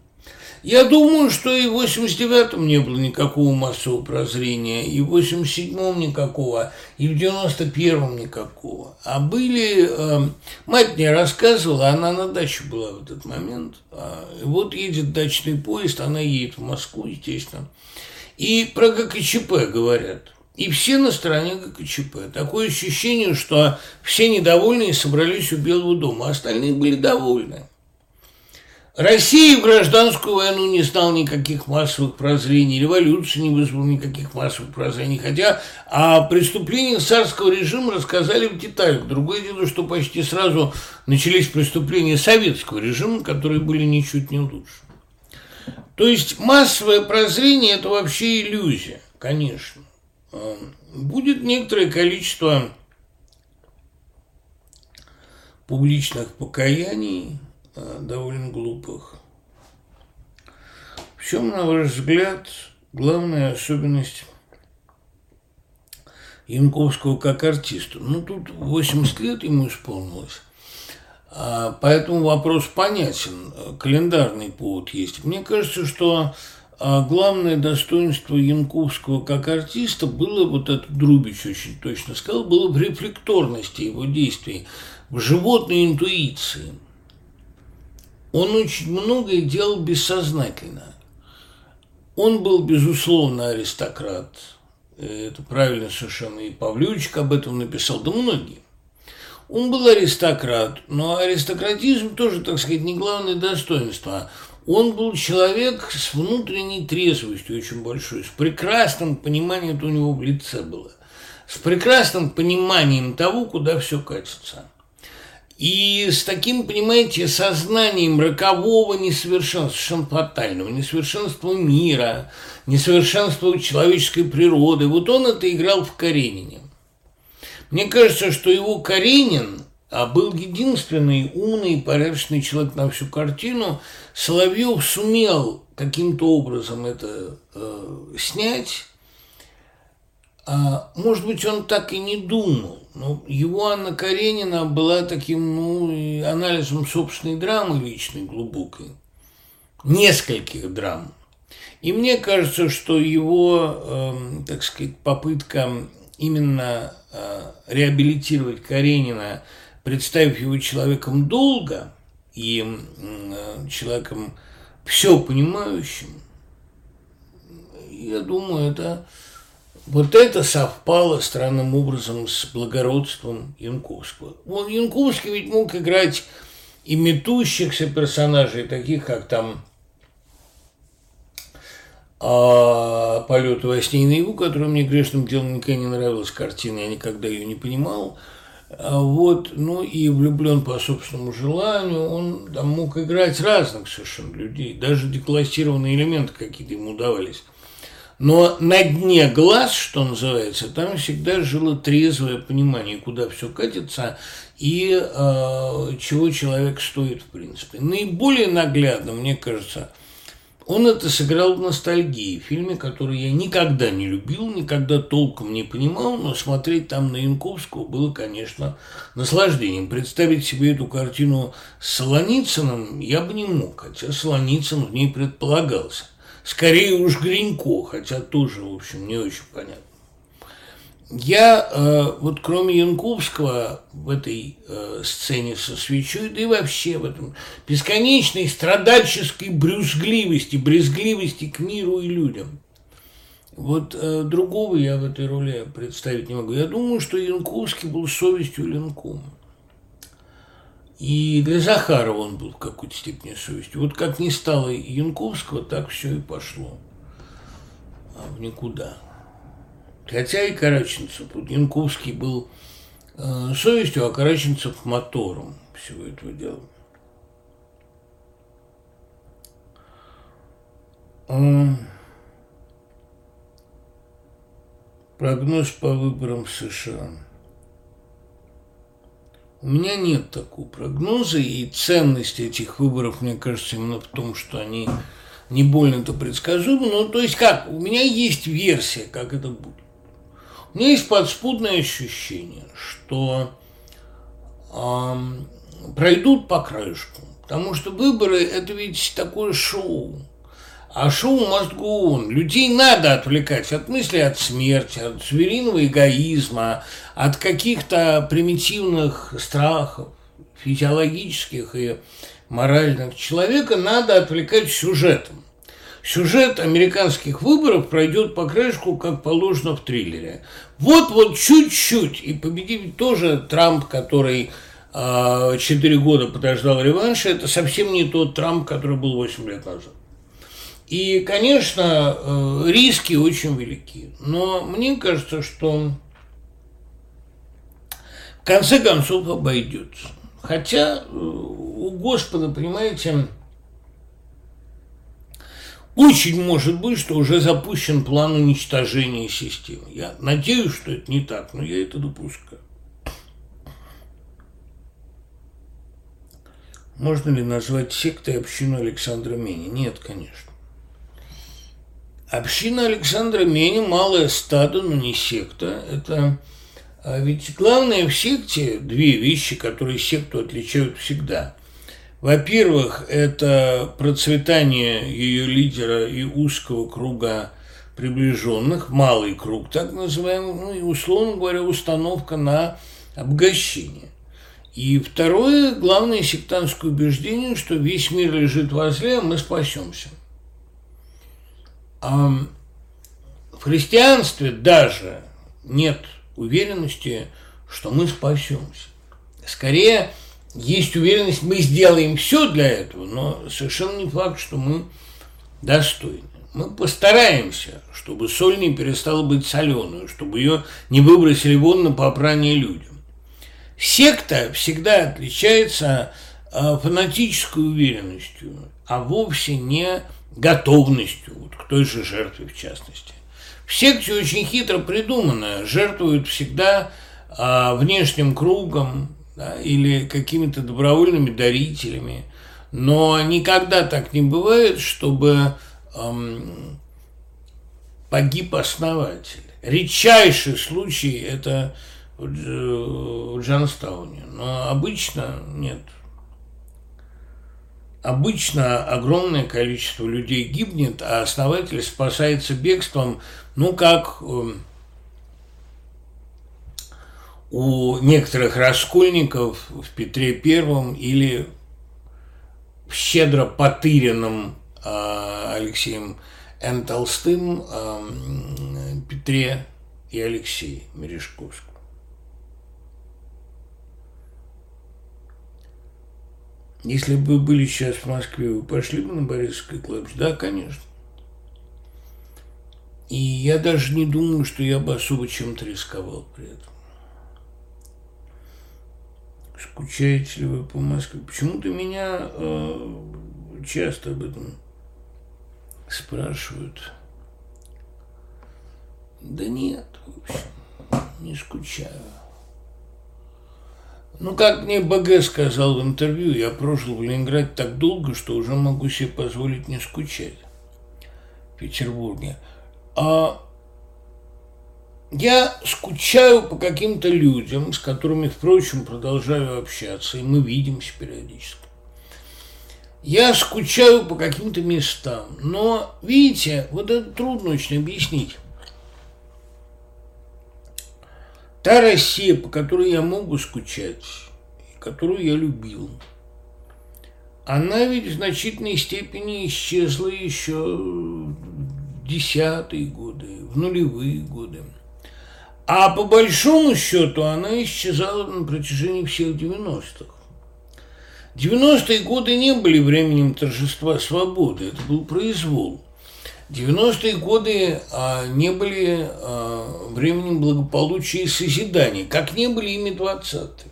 S2: Я думаю, что и в 89-м не было никакого массового прозрения, и в 87-м никакого, и в 91-м никакого. А были... Э, мать мне рассказывала, она на даче была в этот момент. А, вот едет дачный поезд, она едет в Москву, естественно. И про ГКЧП говорят – и все на стороне ГКЧП. Такое ощущение, что все недовольные собрались у Белого дома, а остальные были довольны. Россия в гражданскую войну не знал никаких массовых прозрений, революция не вызвала никаких массовых прозрений, хотя о преступлениях царского режима рассказали в деталях. Другое дело, что почти сразу начались преступления советского режима, которые были ничуть не лучше. То есть массовое прозрение – это вообще иллюзия, конечно. Будет некоторое количество публичных покаяний, довольно глупых. В чем, на ваш взгляд, главная особенность Янковского как артиста? Ну, тут 80 лет ему исполнилось. А, поэтому вопрос понятен. Календарный повод есть. Мне кажется, что а главное достоинство Янковского как артиста было, вот этот Друбич очень точно сказал, было в рефлекторности его действий, в животной интуиции. Он очень многое делал бессознательно. Он был, безусловно, аристократ. Это правильно совершенно. И Павлючик об этом написал, да многие. Он был аристократ, но аристократизм тоже, так сказать, не главное достоинство – он был человек с внутренней трезвостью очень большой, с прекрасным пониманием, это у него в лице было, с прекрасным пониманием того, куда все катится. И с таким, понимаете, сознанием рокового несовершенства, совершенно фатального, несовершенства мира, несовершенства человеческой природы. Вот он это играл в Каренине. Мне кажется, что его Каренин а был единственный умный и порядочный человек на всю картину. Соловьев сумел каким-то образом это э, снять. А, может быть, он так и не думал. Но его Анна Каренина была таким ну, анализом собственной драмы личной, глубокой. Нескольких драм. И мне кажется, что его, э, так сказать, попытка именно э, реабилитировать Каренина – представив его человеком долго и человеком все понимающим, я думаю, это вот это совпало странным образом с благородством Янковского. Он, Янковский ведь мог играть и метущихся персонажей, таких как там А «Полет во сне и наяву», которая мне грешным делом никогда не нравилась, картина, я никогда ее не понимал. А вот, ну и влюблен по собственному желанию, он там мог играть разных совершенно людей, даже деклассированные элементы какие-то ему давались. Но на дне глаз, что называется, там всегда жило трезвое понимание, куда все катится и э, чего человек стоит, в принципе. Наиболее наглядно, мне кажется, он это сыграл в ностальгии, в фильме, который я никогда не любил, никогда толком не понимал, но смотреть там на Янковского было, конечно, наслаждением. Представить себе эту картину с Солоницыным я бы не мог, хотя Солоницын в ней предполагался. Скорее уж Гринько, хотя тоже, в общем, не очень понятно. Я э, вот кроме Янковского в этой э, сцене со свечой, да и вообще в этом бесконечной страдальческой брюзгливости, брезгливости к миру и людям. Вот э, другого я в этой роли представить не могу. Я думаю, что Янковский был совестью Ленком. И для Захарова он был в какой-то степени совестью. Вот как не стало Янковского, так все и пошло а в никуда. Хотя и Караченцев. Вот Янковский был э, совестью, а Караченцев мотором всего этого дела. Прогноз по выборам в США. У меня нет такого прогноза, и ценность этих выборов, мне кажется, именно в том, что они не больно-то предсказуемы. Ну, то есть как, у меня есть версия, как это будет. У меня есть подспудное ощущение, что э, пройдут по краешку, потому что выборы – это ведь такое шоу. А шоу must go. Людей надо отвлекать от мысли от смерти, от звериного эгоизма, от каких-то примитивных страхов, физиологических и моральных. Человека надо отвлекать сюжетом. Сюжет американских выборов пройдет по крышку, как положено в триллере. Вот-вот чуть-чуть, и победитель тоже Трамп, который а, четыре года подождал реванша, это совсем не тот Трамп, который был 8 лет назад. И, конечно, э, риски очень велики. Но мне кажется, что в конце концов обойдется. Хотя э, у Господа, понимаете, очень может быть, что уже запущен план уничтожения системы. Я надеюсь, что это не так, но я это допускаю. Можно ли назвать сектой общину Александра Мени? Нет, конечно. Община Александра Мени – малое стадо, но не секта. Это а ведь главное в секте две вещи, которые секту отличают всегда. Во-первых, это процветание ее лидера и узкого круга приближенных, малый круг так называемый, ну и, условно говоря, установка на обогащение. И второе, главное сектантское убеждение, что весь мир лежит возле, а мы спасемся. В христианстве даже нет уверенности, что мы спасемся. Скорее, есть уверенность, мы сделаем все для этого, но совершенно не факт, что мы достойны. Мы постараемся, чтобы соль не перестала быть соленой, чтобы ее не выбросили вон на попрание людям. Секта всегда отличается а, фанатической уверенностью, а вовсе не готовностью вот, к той же жертве в частности. В секте очень хитро придумано, жертвуют всегда а, внешним кругом, да, или какими-то добровольными дарителями. Но никогда так не бывает, чтобы эм, погиб основатель. Редчайший случай это в Джанстауне, но обычно нет. Обычно огромное количество людей гибнет, а основатель спасается бегством, ну как эм, у некоторых раскольников в Петре Первом или в щедро потыренном э, Алексеем Н. Толстым э, Петре и Алексее Мережковском. Если бы вы были сейчас в Москве, вы пошли бы на Борисовское кладбище? Да, конечно. И я даже не думаю, что я бы особо чем-то рисковал при этом. Скучаете ли вы по Москве? Почему-то меня э, часто об этом спрашивают. Да нет, в общем, не скучаю. Ну, как мне БГ сказал в интервью, я прожил в Ленинграде так долго, что уже могу себе позволить не скучать в Петербурге. А я скучаю по каким-то людям, с которыми, впрочем, продолжаю общаться, и мы видимся периодически. Я скучаю по каким-то местам, но, видите, вот это трудно очень объяснить. Та Россия, по которой я могу скучать, которую я любил, она ведь в значительной степени исчезла еще в десятые годы, в нулевые годы. А по большому счету она исчезала на протяжении всех 90-х. 90-е годы не были временем торжества свободы, это был произвол – 90-е годы а, не были а, временем благополучия и созидания, как не были ими 20-е.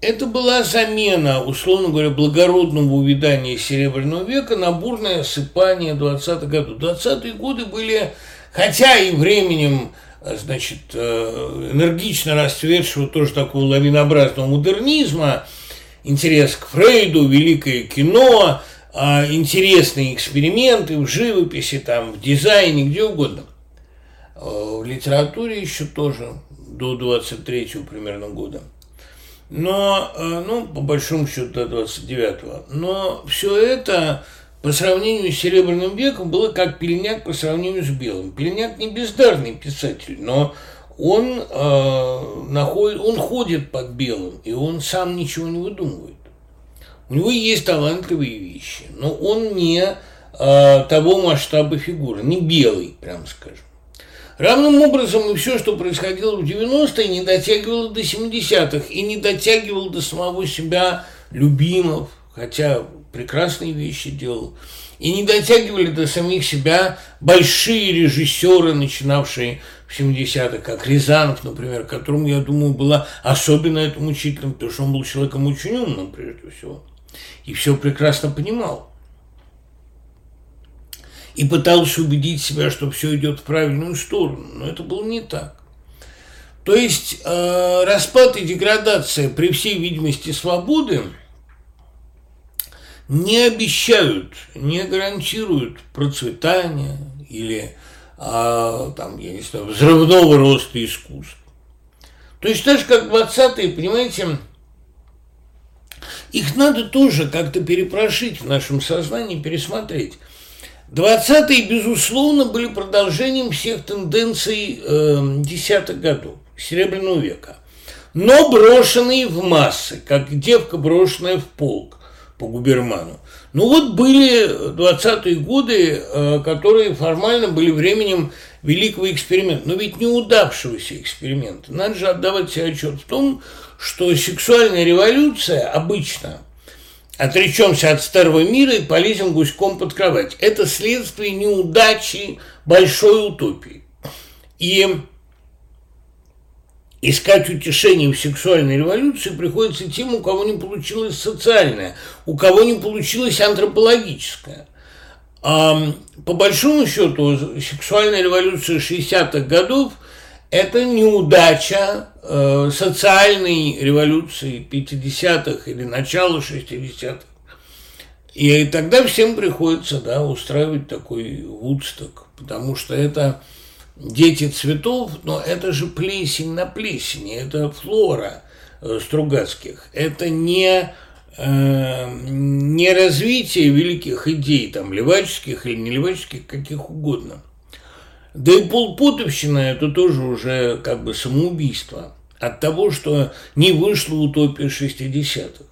S2: Это была замена, условно говоря, благородного увядания Серебряного века на бурное осыпание 20-х годов. 20-е годы были, хотя и временем значит, э, энергично расцветшего тоже такого лавинообразного модернизма, интерес к Фрейду, великое кино – интересные эксперименты в живописи, там, в дизайне, где угодно. А, в литературе еще тоже до 23 примерно года. Но, а, ну, по большому счету, до 29-го. Но все это по сравнению с Серебряным веком было как Пельняк по сравнению с Белым. Пельняк не бездарный писатель, но он, э, находит, он ходит под Белым, и он сам ничего не выдумывает. У него есть талантливые вещи, но он не э, того масштаба фигуры, не белый, прям скажем. Равным образом и все, что происходило в 90-е, не дотягивало до 70-х и не дотягивало до самого себя любимов, хотя прекрасные вещи делал, и не дотягивали до самих себя большие режиссеры, начинавшие в 70-х, как Рязанов, например, которому, я думаю, было особенно это мучительно, потому что он был человеком очень умным, прежде всего и все прекрасно понимал. И пытался убедить себя, что все идет в правильную сторону, но это было не так. То есть э, распад и деградация при всей видимости свободы не обещают, не гарантируют процветания или э, там, я не знаю, взрывного роста искусства. То есть так же, как 20-е, понимаете, их надо тоже как-то перепрошить в нашем сознании, пересмотреть. 20-е, безусловно, были продолжением всех тенденций э, годов, Серебряного века, но брошенные в массы, как девка, брошенная в полк по Губерману. Ну вот были 20-е годы, э, которые формально были временем великого эксперимента, но ведь неудавшегося эксперимента. Надо же отдавать себе отчет в том, что сексуальная революция обычно отречемся от старого мира и полезем гуськом под кровать. Это следствие неудачи большой утопии. И искать утешение в сексуальной революции приходится тем, у кого не получилось социальное, у кого не получилось антропологическое. По большому счету, сексуальная революция 60-х годов – это неудача э, социальной революции 50-х или начала 60-х. И тогда всем приходится да, устраивать такой вудсток, потому что это дети цветов, но это же плесень на плесени, это флора э, Стругацких. Это не не развитие великих идей, там, леваческих или не леваческих, каких угодно. Да и полпутовщина – это тоже уже как бы самоубийство от того, что не вышла утопия 60-х.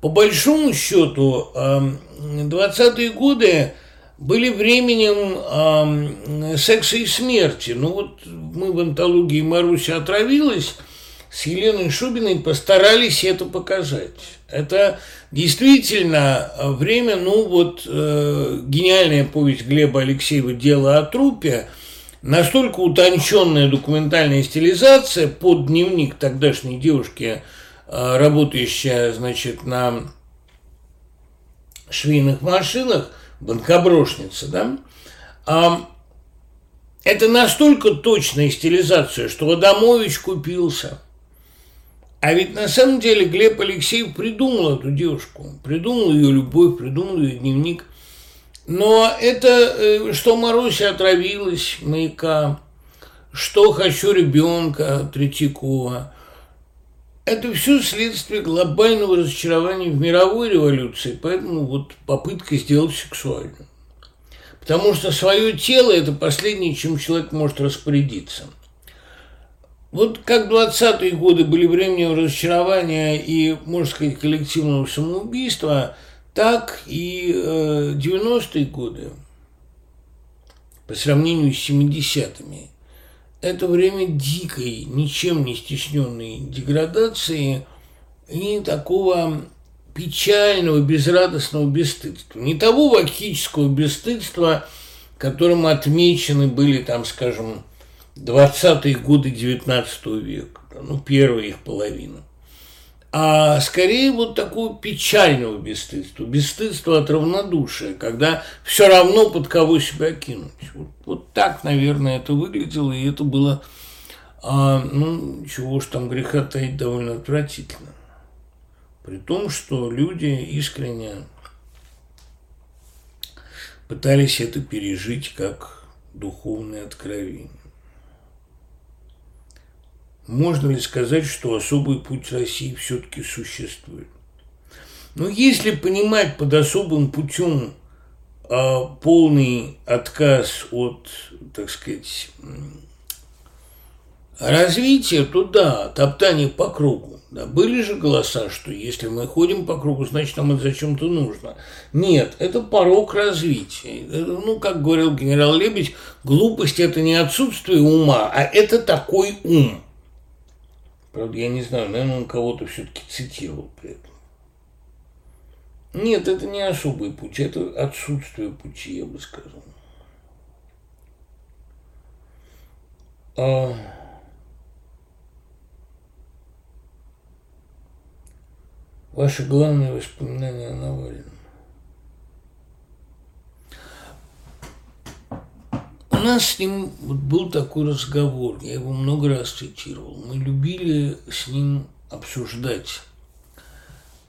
S2: По большому счету, 20-е эм, годы были временем секса и смерти. Ну вот мы в антологии «Маруся отравилась», с Еленой Шубиной постарались это показать. Это действительно время, ну вот, э, гениальная повесть Глеба Алексеева «Дело о трупе», настолько утонченная документальная стилизация под дневник тогдашней девушки, э, работающая, значит, на швейных машинах, банкоброшница, да, а, это настолько точная стилизация, что Адамович купился – а ведь на самом деле Глеб Алексеев придумал эту девушку, придумал ее любовь, придумал ее дневник. Но это, э, что Маруся отравилась, маяка, что хочу ребенка Третьякова, это все следствие глобального разочарования в мировой революции, поэтому вот попытка сделать сексуальную. Потому что свое тело – это последнее, чем человек может распорядиться – вот как 20-е годы были временем разочарования и, можно сказать, коллективного самоубийства, так и э, 90-е годы по сравнению с 70-ми. Это время дикой, ничем не стесненной деградации и такого печального, безрадостного бесстыдства. Не того вактического бесстыдства, которым отмечены были, там, скажем, 20-е годы 19 века, ну, первая их половина. А скорее вот такого печального бесстыдства, бесстыдства от равнодушия, когда все равно под кого себя кинуть. Вот, вот так, наверное, это выглядело, и это было, а, ну, чего уж там греха таить, довольно отвратительно. При том, что люди искренне пытались это пережить как духовное откровение. Можно ли сказать, что особый путь России все-таки существует? Но если понимать под особым путем а, полный отказ от, так сказать, развития, то да, топтание по кругу. Да, были же голоса, что если мы ходим по кругу, значит, нам это зачем-то нужно. Нет, это порог развития. Ну, как говорил генерал Лебедь, глупость – это не отсутствие ума, а это такой ум – Правда, я не знаю, наверное, он кого-то все-таки цитировал при этом. Нет, это не особый путь, это отсутствие пути, я бы сказал. А... Ваши главные воспоминания о Навальном. Нас с ним вот был такой разговор, я его много раз цитировал. Мы любили с ним обсуждать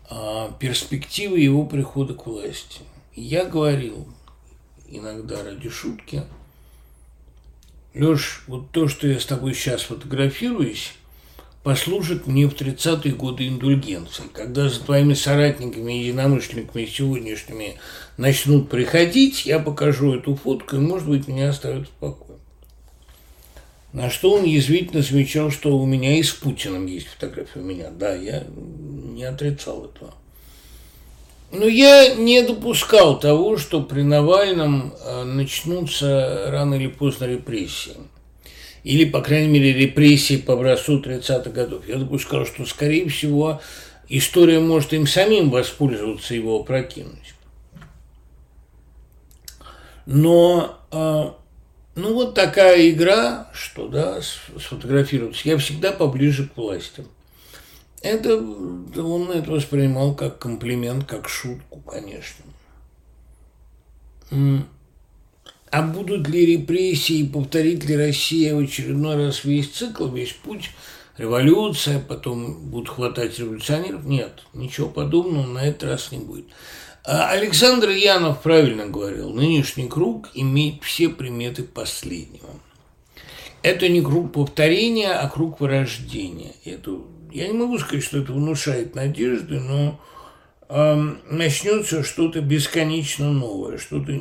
S2: а, перспективы его прихода к власти. Я говорил иногда ради шутки, Леш, вот то, что я с тобой сейчас фотографируюсь, послужит мне в 30-е годы индульгенцией, когда за твоими соратниками и единомышленниками сегодняшними начнут приходить, я покажу эту фотку, и, может быть, меня оставят в покое. На что он язвительно замечал, что у меня и с Путиным есть фотография у меня. Да, я не отрицал этого. Но я не допускал того, что при Навальном э, начнутся рано или поздно репрессии или, по крайней мере, репрессии по образцу 30-х годов. Я допускал, что, скорее всего, история может им самим воспользоваться, его опрокинуть. Но, э, ну, вот такая игра, что, да, сфотографироваться, я всегда поближе к власти. Это, он это воспринимал как комплимент, как шутку, конечно. А будут ли репрессии, повторит ли Россия в очередной раз весь цикл, весь путь, революция, потом будут хватать революционеров? Нет, ничего подобного на этот раз не будет. А Александр Янов правильно говорил, нынешний круг имеет все приметы последнего. Это не круг повторения, а круг вырождения. Это, я не могу сказать, что это внушает надежды, но э, начнется что-то бесконечно новое, что-то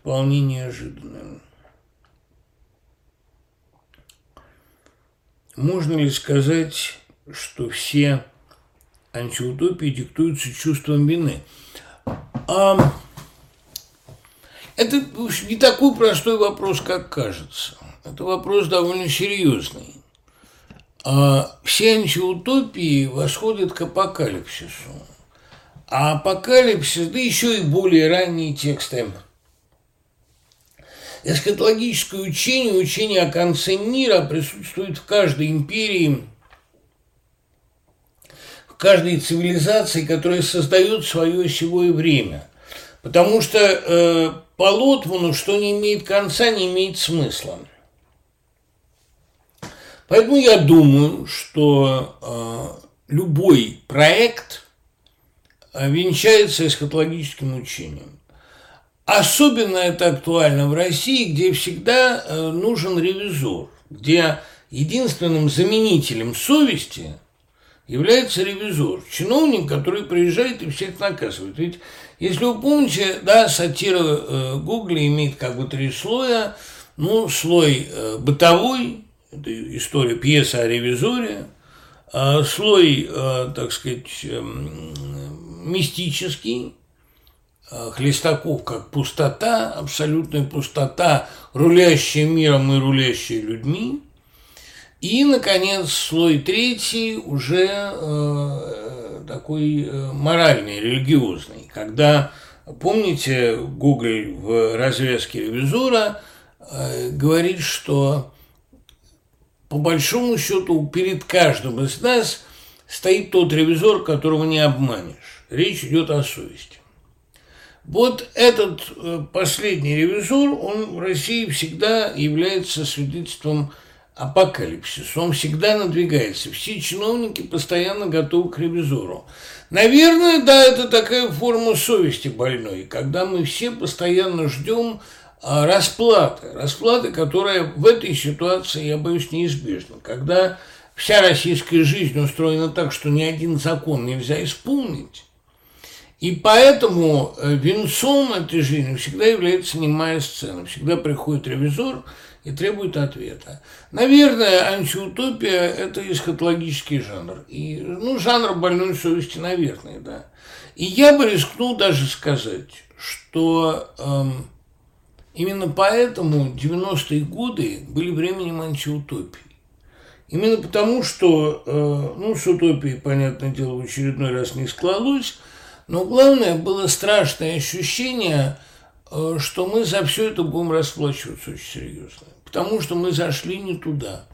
S2: вполне неожиданным. Можно ли сказать, что все антиутопии диктуются чувством вины? А, это не такой простой вопрос, как кажется. Это вопрос довольно серьезный. а все антиутопии восходят к апокалипсису. А апокалипсис, да еще и более ранние тексты. Эсхатологическое учение, учение о конце мира присутствует в каждой империи, в каждой цивилизации, которая создает свое осевое время. Потому что э, по Лотману, что не имеет конца, не имеет смысла. Поэтому я думаю, что э, любой проект э, венчается эсхатологическим учением. Особенно это актуально в России, где всегда э, нужен ревизор, где единственным заменителем совести является ревизор, чиновник, который приезжает и всех наказывает. Ведь, если вы помните, да, сатира э, Гугля имеет как бы три слоя. Ну, слой э, бытовой, это история пьеса о ревизоре, а слой, так сказать, эм, мистический, Хлестаков как пустота, абсолютная пустота, рулящая миром и рулящая людьми. И, наконец, слой третий уже э, такой э, моральный, религиозный, когда, помните, Гоголь в развязке ревизора э, говорит, что по большому счету перед каждым из нас стоит тот ревизор, которого не обманешь. Речь идет о совести. Вот этот э, последний ревизор, он в России всегда является свидетельством апокалипсиса. Он всегда надвигается. Все чиновники постоянно готовы к ревизору. Наверное, да, это такая форма совести больной, когда мы все постоянно ждем а, расплаты. Расплаты, которая в этой ситуации, я боюсь, неизбежна. Когда вся российская жизнь устроена так, что ни один закон нельзя исполнить, и поэтому э, венцом этой жизни всегда является немая сцена. Всегда приходит ревизор и требует ответа. Наверное, антиутопия – это эсхатологический жанр. И, ну, жанр больной совести, наверное, да. И я бы рискнул даже сказать, что эм, Именно поэтому 90-е годы были временем антиутопии. Именно потому, что, э, ну, с утопией, понятное дело, в очередной раз не склалось, но главное было страшное ощущение, э, что мы за все это будем расплачиваться очень серьезно. Потому что мы зашли не туда.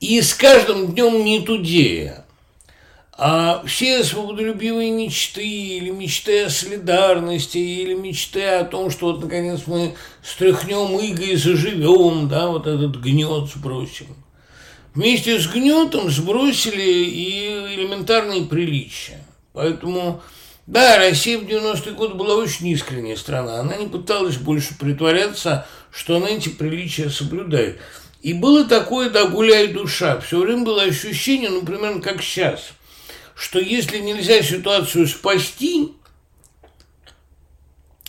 S2: И с каждым днем не тудея. А все свободолюбивые мечты или мечты о солидарности, или мечты о том, что вот наконец мы стряхнем иго и заживем, да, вот этот гнет сбросим. Вместе с гнетом сбросили и элементарные приличия. Поэтому, да, Россия в 90-е годы была очень искренняя страна. Она не пыталась больше притворяться, что она эти приличия соблюдает. И было такое, да, гуляй душа. Все время было ощущение, ну, примерно как сейчас – что если нельзя ситуацию спасти,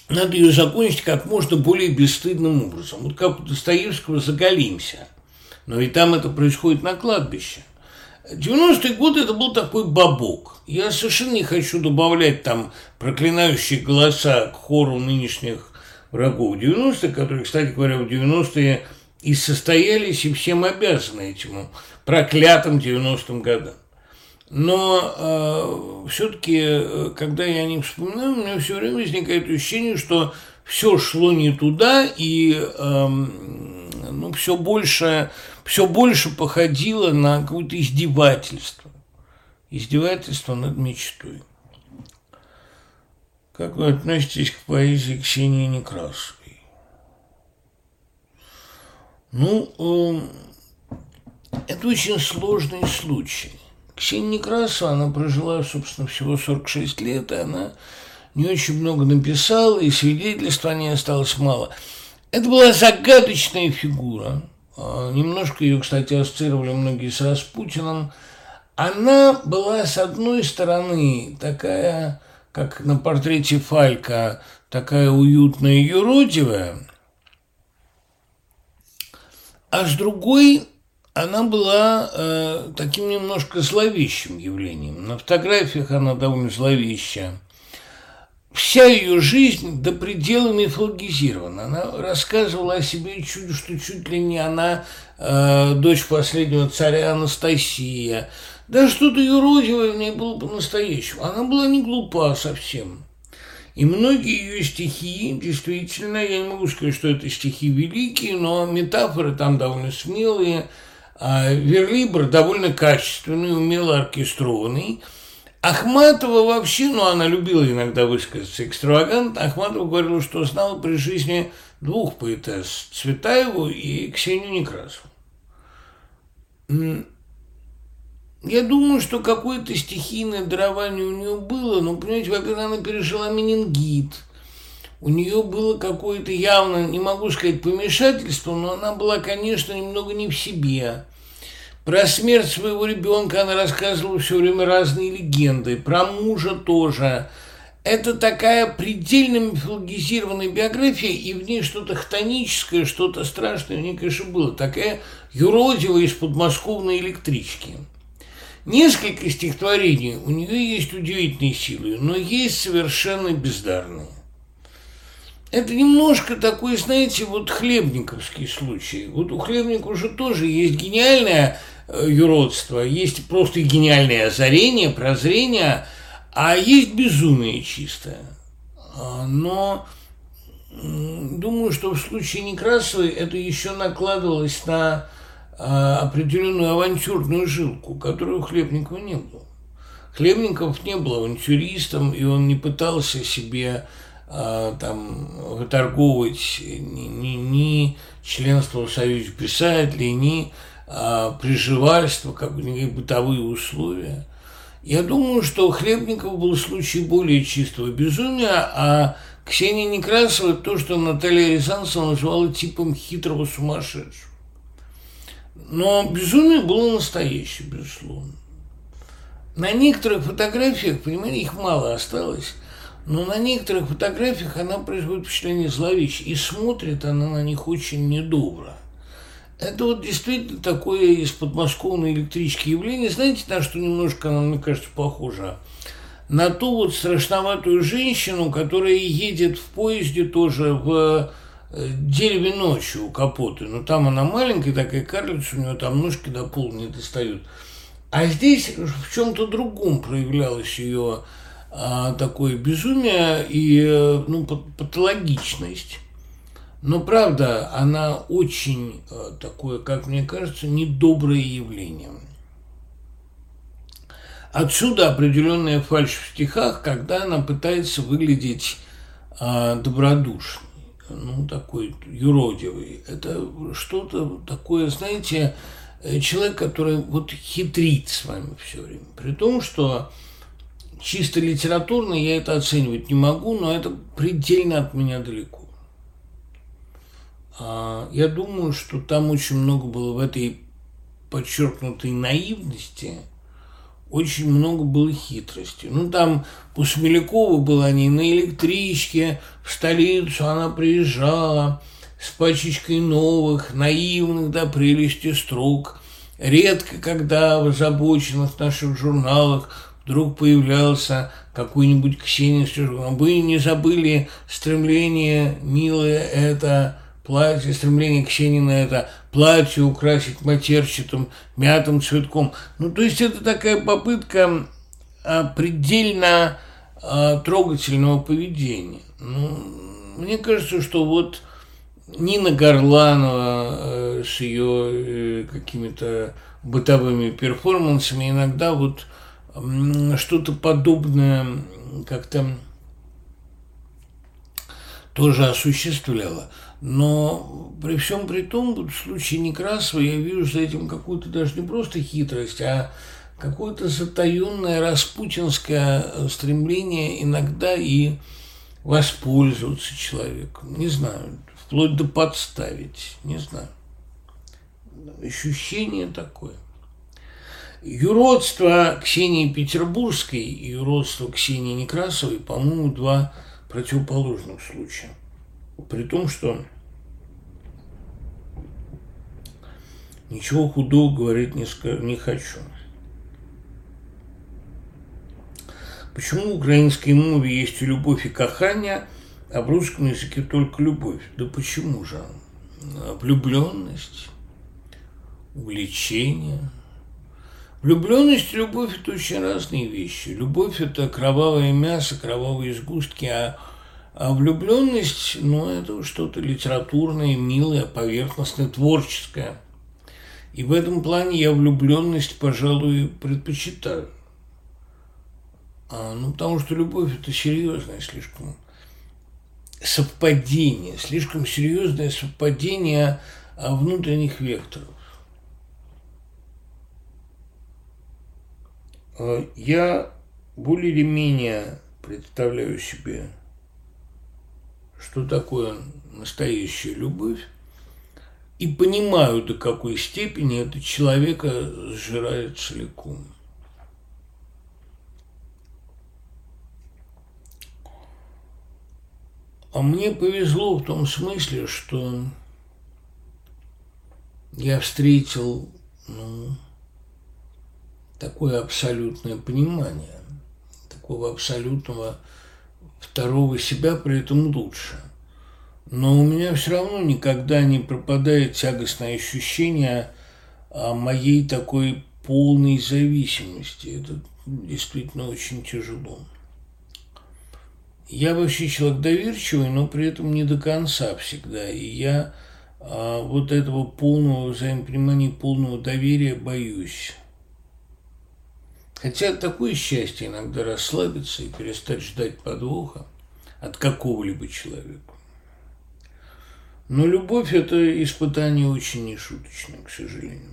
S2: надо ее закончить как можно более бесстыдным образом. Вот как у Достоевского «Заголимся». Но и там это происходит на кладбище. 90-е годы это был такой бабок. Я совершенно не хочу добавлять там проклинающие голоса к хору нынешних врагов 90-х, которые, кстати говоря, в 90-е и состоялись, и всем обязаны этим проклятым 90-м годам. Но э, все-таки, э, когда я о них вспоминаю, у меня все время возникает ощущение, что все шло не туда, и э, ну, все больше, все больше походило на какое-то издевательство. Издевательство над мечтой. Как вы относитесь к поэзии Ксении Некрасовой? Ну, э, это очень сложный случай. Ксения Некрасова, она прожила, собственно, всего 46 лет, и она не очень много написала, и свидетельств о ней осталось мало. Это была загадочная фигура. А, немножко ее, кстати, ассоциировали многие с Распутиным. Она была, с одной стороны, такая, как на портрете Фалька, такая уютная юродивая, а с другой она была э, таким немножко зловещим явлением. На фотографиях она довольно зловещая. Вся ее жизнь до предела мифологизирована. Она рассказывала о себе чуть, что чуть ли не она э, дочь последнего царя Анастасия. Да что-то юродивое в ней было по-настоящему. Она была не глупа совсем. И многие ее стихи, действительно, я не могу сказать, что это стихи великие, но метафоры там довольно смелые, а верлибр довольно качественный, умело оркестрованный. Ахматова вообще, ну, она любила иногда высказаться экстравагантно, Ахматова говорила, что знала при жизни двух поэтесс, Цветаеву и Ксению Некрасову. Я думаю, что какое-то стихийное дарование у нее было, но, понимаете, во-первых, она пережила менингит. У нее было какое-то явно, не могу сказать, помешательство, но она была, конечно, немного не в себе. Про смерть своего ребенка она рассказывала все время разные легенды, про мужа тоже. Это такая предельно мифологизированная биография, и в ней что-то хтоническое, что-то страшное в ней, конечно, было. Такая юродивая из подмосковной электрички. Несколько стихотворений у нее есть удивительные силы, но есть совершенно бездарные. Это немножко такой, знаете, вот хлебниковский случай. Вот у хлебника уже тоже есть гениальное э, юродство, есть просто гениальное озарение, прозрение, а есть безумие чистое. А, но думаю, что в случае Некрасовой это еще накладывалось на а, определенную авантюрную жилку, которую у Хлебникова не было. Хлебников не был авантюристом, и он не пытался себе а, там выторговывать ни, ни, ни членство в Союзе писателей, ни приживальство, как бы бытовые условия. Я думаю, что у Хлебникова был случай более чистого безумия, а Ксения Некрасова то, что Наталья Рязанцева называла типом хитрого сумасшедшего. Но безумие было настоящее, безусловно. На некоторых фотографиях, понимаете, их мало осталось, но на некоторых фотографиях она производит впечатление зловещей, и смотрит она на них очень недобро. Это вот действительно такое из подмосковной электрички явление. Знаете, на что немножко она, мне кажется, похожа? На ту вот страшноватую женщину, которая едет в поезде тоже в дереве ночью у капоты. Но там она маленькая такая карлица, у нее там ножки до пола не достают. А здесь в чем-то другом проявлялось ее а, такое безумие и ну, патологичность. Но правда, она очень а, такое, как мне кажется, недоброе явление. Отсюда определенная фальшь в стихах, когда она пытается выглядеть а, добродушно ну, такой юродивый. Это что-то такое, знаете, э, человек, который вот хитрит с вами все время. При том, что чисто литературно я это оценивать не могу, но это предельно от меня далеко. А, я думаю, что там очень много было в этой подчеркнутой наивности – очень много было хитрости. Ну, там у Смелякова была не на электричке, в столицу она приезжала с пачечкой новых, наивных до прелести строк. Редко, когда в озабоченных наших журналах вдруг появлялся какой-нибудь Ксения Вы не забыли стремление, милое, это платье, стремление Ксении на это платье украсить матерчатым мятым цветком. Ну, то есть это такая попытка а, предельно а, трогательного поведения. Ну, мне кажется, что вот Нина Горланова э, с ее э, какими-то бытовыми перформансами иногда вот что-то подобное как-то тоже осуществляла. Но при всем при том, в случае Некрасова я вижу за этим какую-то даже не просто хитрость, а какое-то затаенное распутинское стремление иногда и воспользоваться человеком. Не знаю, вплоть до подставить, не знаю. Ощущение такое. Юродство Ксении Петербургской и юродство Ксении Некрасовой, по-моему, два противоположных случая. При том, что ничего худого говорить не, не хочу. Почему в украинской мове есть и любовь, и кахання, а в русском языке только любовь? Да почему же? Влюбленность, увлечение. Влюбленность и любовь – это очень разные вещи. Любовь – это кровавое мясо, кровавые сгустки, а, а влюбленность, ну, это что-то литературное, милое, поверхностное, творческое. И в этом плане я влюбленность, пожалуй, предпочитаю. А, ну, потому что любовь – это серьезное слишком совпадение, слишком серьезное совпадение внутренних векторов. А, я более или менее представляю себе, что такое настоящая любовь, и понимаю, до какой степени это человека сжирает целиком. А мне повезло в том смысле, что я встретил ну, такое абсолютное понимание, такого абсолютного второго себя, при этом лучше. Но у меня все равно никогда не пропадает тягостное ощущение о моей такой полной зависимости. Это действительно очень тяжело. Я вообще человек доверчивый, но при этом не до конца всегда. И я а, вот этого полного взаимопонимания, полного доверия боюсь. Хотя такое счастье иногда расслабиться и перестать ждать подвоха от какого-либо человека. Но любовь – это испытание очень нешуточное, к сожалению.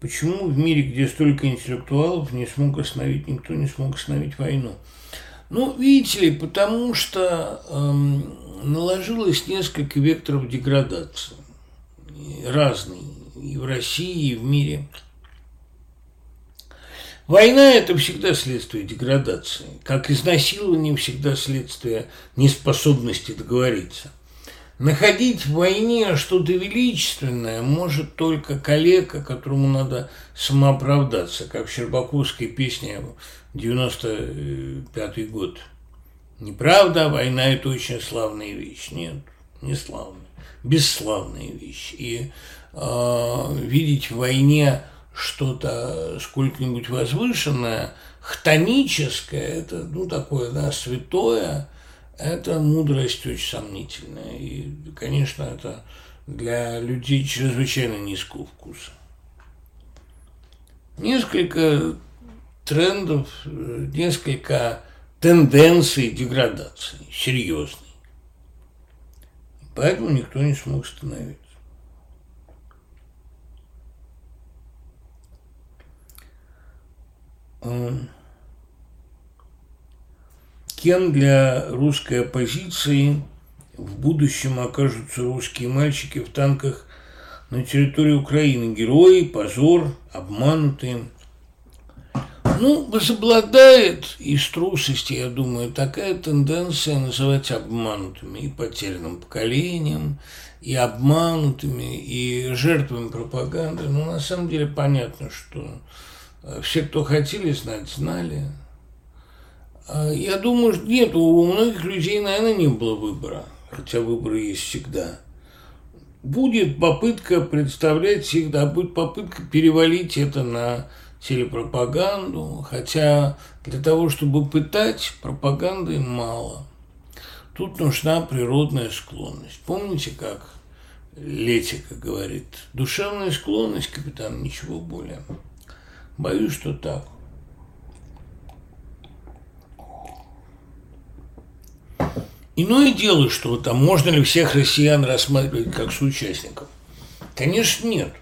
S2: Почему в мире, где столько интеллектуалов, не смог остановить, никто не смог остановить войну? Ну, видите ли, потому что эм, наложилось несколько векторов деградации. Разные. И в России, и в мире. Война – это всегда следствие деградации, как изнасилование всегда следствие неспособности договориться. Находить в войне что-то величественное может только коллега, которому надо самооправдаться, как в Щербаковской песне 95 год. Неправда, война – это очень славная вещь. Нет, не славная, бесславная вещь. И э, видеть в войне что-то сколько-нибудь возвышенное, хтоническое, это, ну, такое, да, святое, это мудрость очень сомнительная. И, конечно, это для людей чрезвычайно низкого вкуса. Несколько трендов, несколько тенденций деградации, серьезной. Поэтому никто не смог остановиться. Кем для русской оппозиции в будущем окажутся русские мальчики в танках на территории Украины? Герои, позор, обманутые. Ну, возобладает из трусости, я думаю, такая тенденция называть обманутыми и потерянным поколением, и обманутыми, и жертвами пропаганды. Но на самом деле понятно, что все, кто хотели знать, знали. А я думаю, что нет, у многих людей, наверное, не было выбора, хотя выборы есть всегда. Будет попытка представлять всегда, будет попытка перевалить это на телепропаганду, хотя для того, чтобы пытать, пропаганды мало. Тут нужна природная склонность. Помните, как Летика говорит, душевная склонность, капитан, ничего более. Боюсь, что так. Иное дело, что там можно ли всех россиян рассматривать как соучастников? Конечно, нет.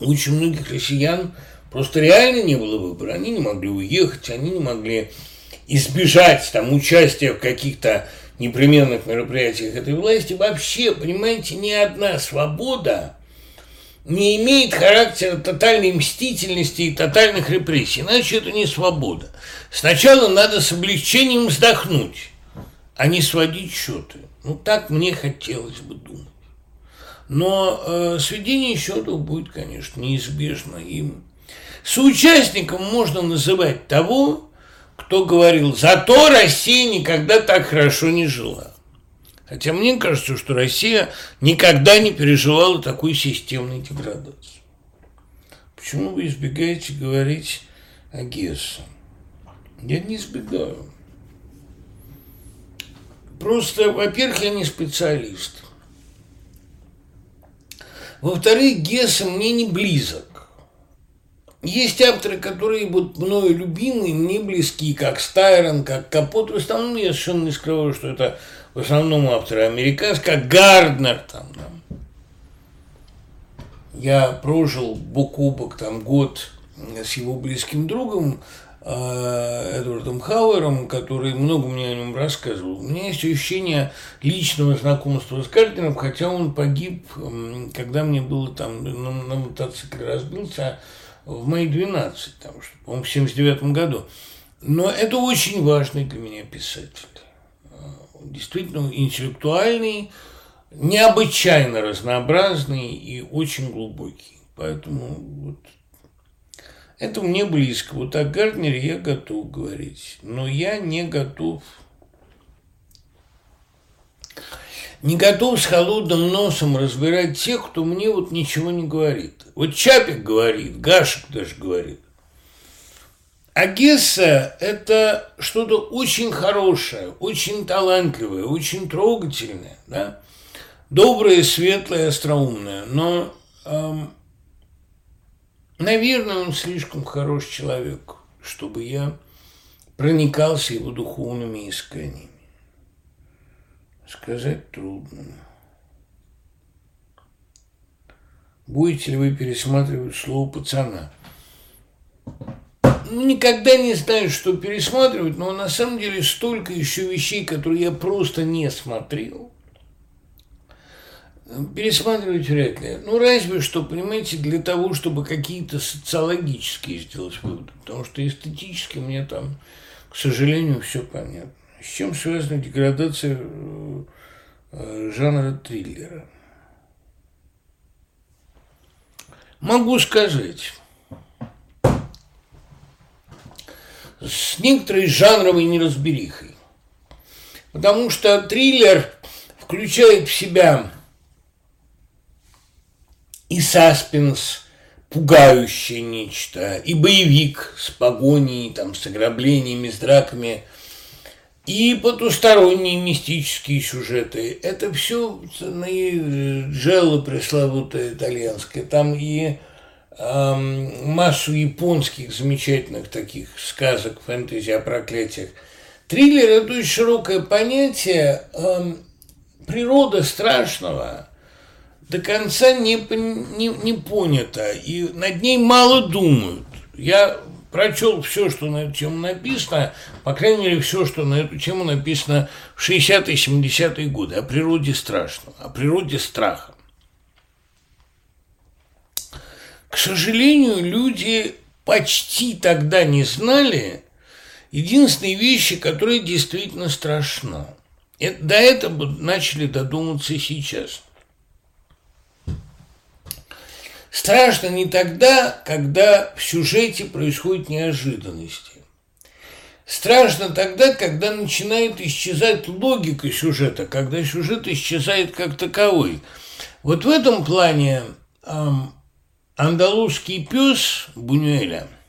S2: Очень многих россиян просто реально не было выбора. Они не могли уехать, они не могли избежать там участия в каких-то непременных мероприятиях этой власти. Вообще, понимаете, ни одна свобода не имеет характера тотальной мстительности и тотальных репрессий, иначе это не свобода. Сначала надо с облегчением вздохнуть, а не сводить счеты. Ну, так мне хотелось бы думать. Но э, сведение счетов будет, конечно, неизбежно. И Соучастником можно называть того, кто говорил, зато Россия никогда так хорошо не жила. Хотя мне кажется, что Россия никогда не переживала такой системной деградации. Почему вы избегаете говорить о Гессе? Я не избегаю. Просто, во-первых, я не специалист. Во-вторых, Гесса мне не близок. Есть авторы, которые вот мною любимые, мне близки, как Стайрон, как Капот. В основном я совершенно не скрываю, что это в основном авторы американские, как Гарднер там, да. Я прожил бок о бок там год с его близким другом, Э, Эдвардом Хауэром, который много мне о нем рассказывал. У меня есть ощущение личного знакомства с Гарднером, хотя он погиб, когда мне было там на, на мотоцикле разбился в мои 12, там, по-моему, в 79 году. Но это очень важный для меня писатель. Действительно интеллектуальный, необычайно разнообразный и очень глубокий. Поэтому вот это мне близко. Вот о Гарднере я готов говорить. Но я не готов не готов с холодным носом разбирать тех, кто мне вот ничего не говорит. Вот Чапик говорит, Гашек даже говорит. А Гесса – это что-то очень хорошее, очень талантливое, очень трогательное, да? доброе, светлое, остроумное. Но эм, Наверное, он слишком хороший человек, чтобы я проникался его духовными исканиями. Сказать трудно. Будете ли вы пересматривать слово пацана? Никогда не знаю, что пересматривать, но на самом деле столько еще вещей, которые я просто не смотрел пересматривать вряд ли. Ну, разве что, понимаете, для того, чтобы какие-то социологические сделать выводы. Потому что эстетически мне там, к сожалению, все понятно. С чем связана деградация э, жанра триллера? Могу сказать, с некоторой жанровой неразберихой. Потому что триллер включает в себя и саспенс, пугающее нечто, и боевик с погоней, там, с ограблениями, с драками, и потусторонние мистические сюжеты. Это все на Джелло пресловутое итальянское. Там и массу японских замечательных таких сказок, фэнтези о проклятиях. Триллер – это очень широкое понятие. Природа страшного – до конца не, не, не понята, и над ней мало думают. Я прочел все, что на эту тему написано, по крайней мере, все, что на эту тему написано в 60-е, 70-е годы, о природе страшного, о природе страха. К сожалению, люди почти тогда не знали единственной вещи, которая действительно страшна. До этого начали додуматься сейчас – Страшно не тогда, когда в сюжете происходят неожиданности. Страшно тогда, когда начинает исчезать логика сюжета, когда сюжет исчезает как таковой. Вот в этом плане эм, андалузский пес Бунюэля –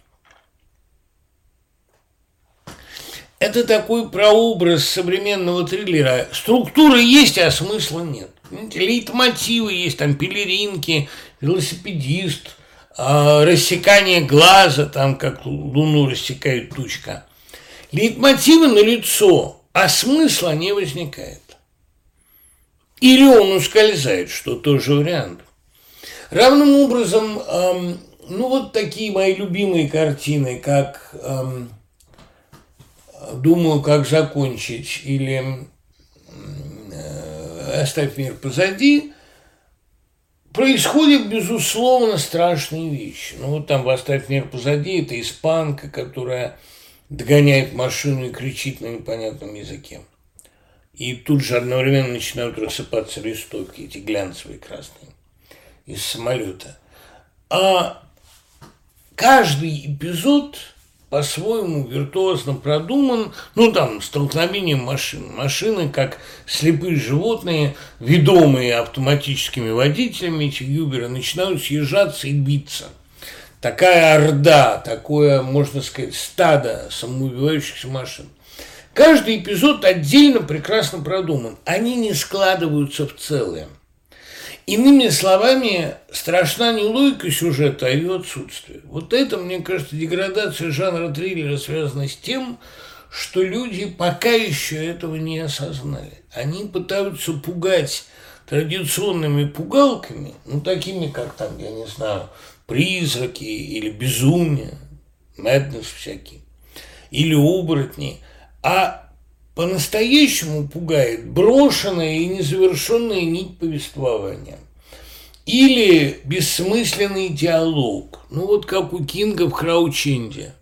S2: это такой прообраз современного триллера. Структура есть, а смысла нет. Лейтмотивы есть, там пелеринки, велосипедист, а, рассекание глаза, там как луну рассекает тучка. Лейтмотивы на лицо, а смысла не возникает. Или он ускользает, что тоже вариант. Равным образом, эм, ну вот такие мои любимые картины, как эм, «Думаю, как закончить» или э, «Оставь мир позади», происходят, безусловно, страшные вещи. Ну, вот там «Восставь мир позади» – это испанка, которая догоняет машину и кричит на непонятном языке. И тут же одновременно начинают рассыпаться листовки, эти глянцевые красные, из самолета. А каждый эпизод по-своему виртуозно продуман, ну там, столкновение машин. Машины, как слепые животные, ведомые автоматическими водителями, эти юберы, начинают съезжаться и биться. Такая орда, такое, можно сказать, стадо самоубивающихся машин. Каждый эпизод отдельно прекрасно продуман. Они не складываются в целое. Иными словами, страшна не логика сюжета, а ее отсутствие. Вот это, мне кажется, деградация жанра триллера связана с тем, что люди пока еще этого не осознали. Они пытаются пугать традиционными пугалками, ну, такими, как там, я не знаю, призраки или безумие, madness всякие, или оборотни, а по-настоящему пугает брошенная и незавершенная нить повествования. Или бессмысленный диалог. Ну вот как у Кинга в Краученде.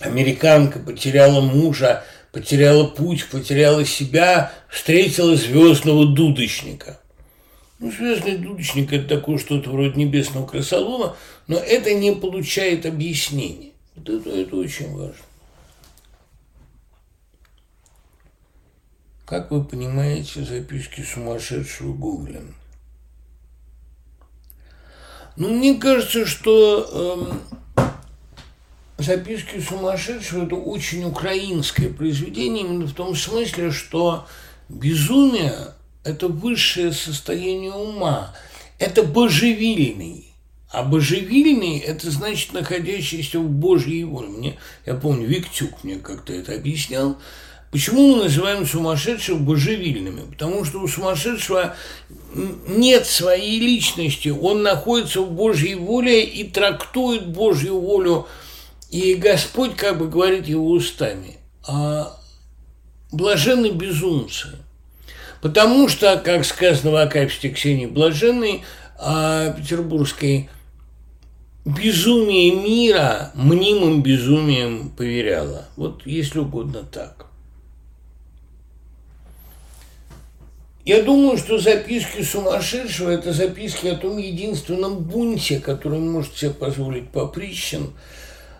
S2: Американка потеряла мужа, потеряла путь, потеряла себя, встретила звездного дудочника. Ну, звездный дудочник – это такое что-то вроде небесного крысолова, но это не получает объяснения. Вот это, это очень важно. Как вы понимаете, записки сумасшедшего Гуглин? Ну, мне кажется, что э, записки сумасшедшего – это очень украинское произведение, именно в том смысле, что безумие – это высшее состояние ума, это божевильный. А божевильный – это значит находящийся в Божьей воле. Мне, я помню, Виктюк мне как-то это объяснял, Почему мы называем сумасшедших божевильными? Потому что у сумасшедшего нет своей личности, он находится в Божьей воле и трактует Божью волю, и Господь как бы говорит его устами. А блаженны безумцы. Потому что, как сказано в Акафисте Ксении Блаженной, а петербургской, безумие мира мнимым безумием поверяло. Вот если угодно так. Я думаю, что записки сумасшедшего – это записки о том единственном бунте, который может себе позволить Поприщин.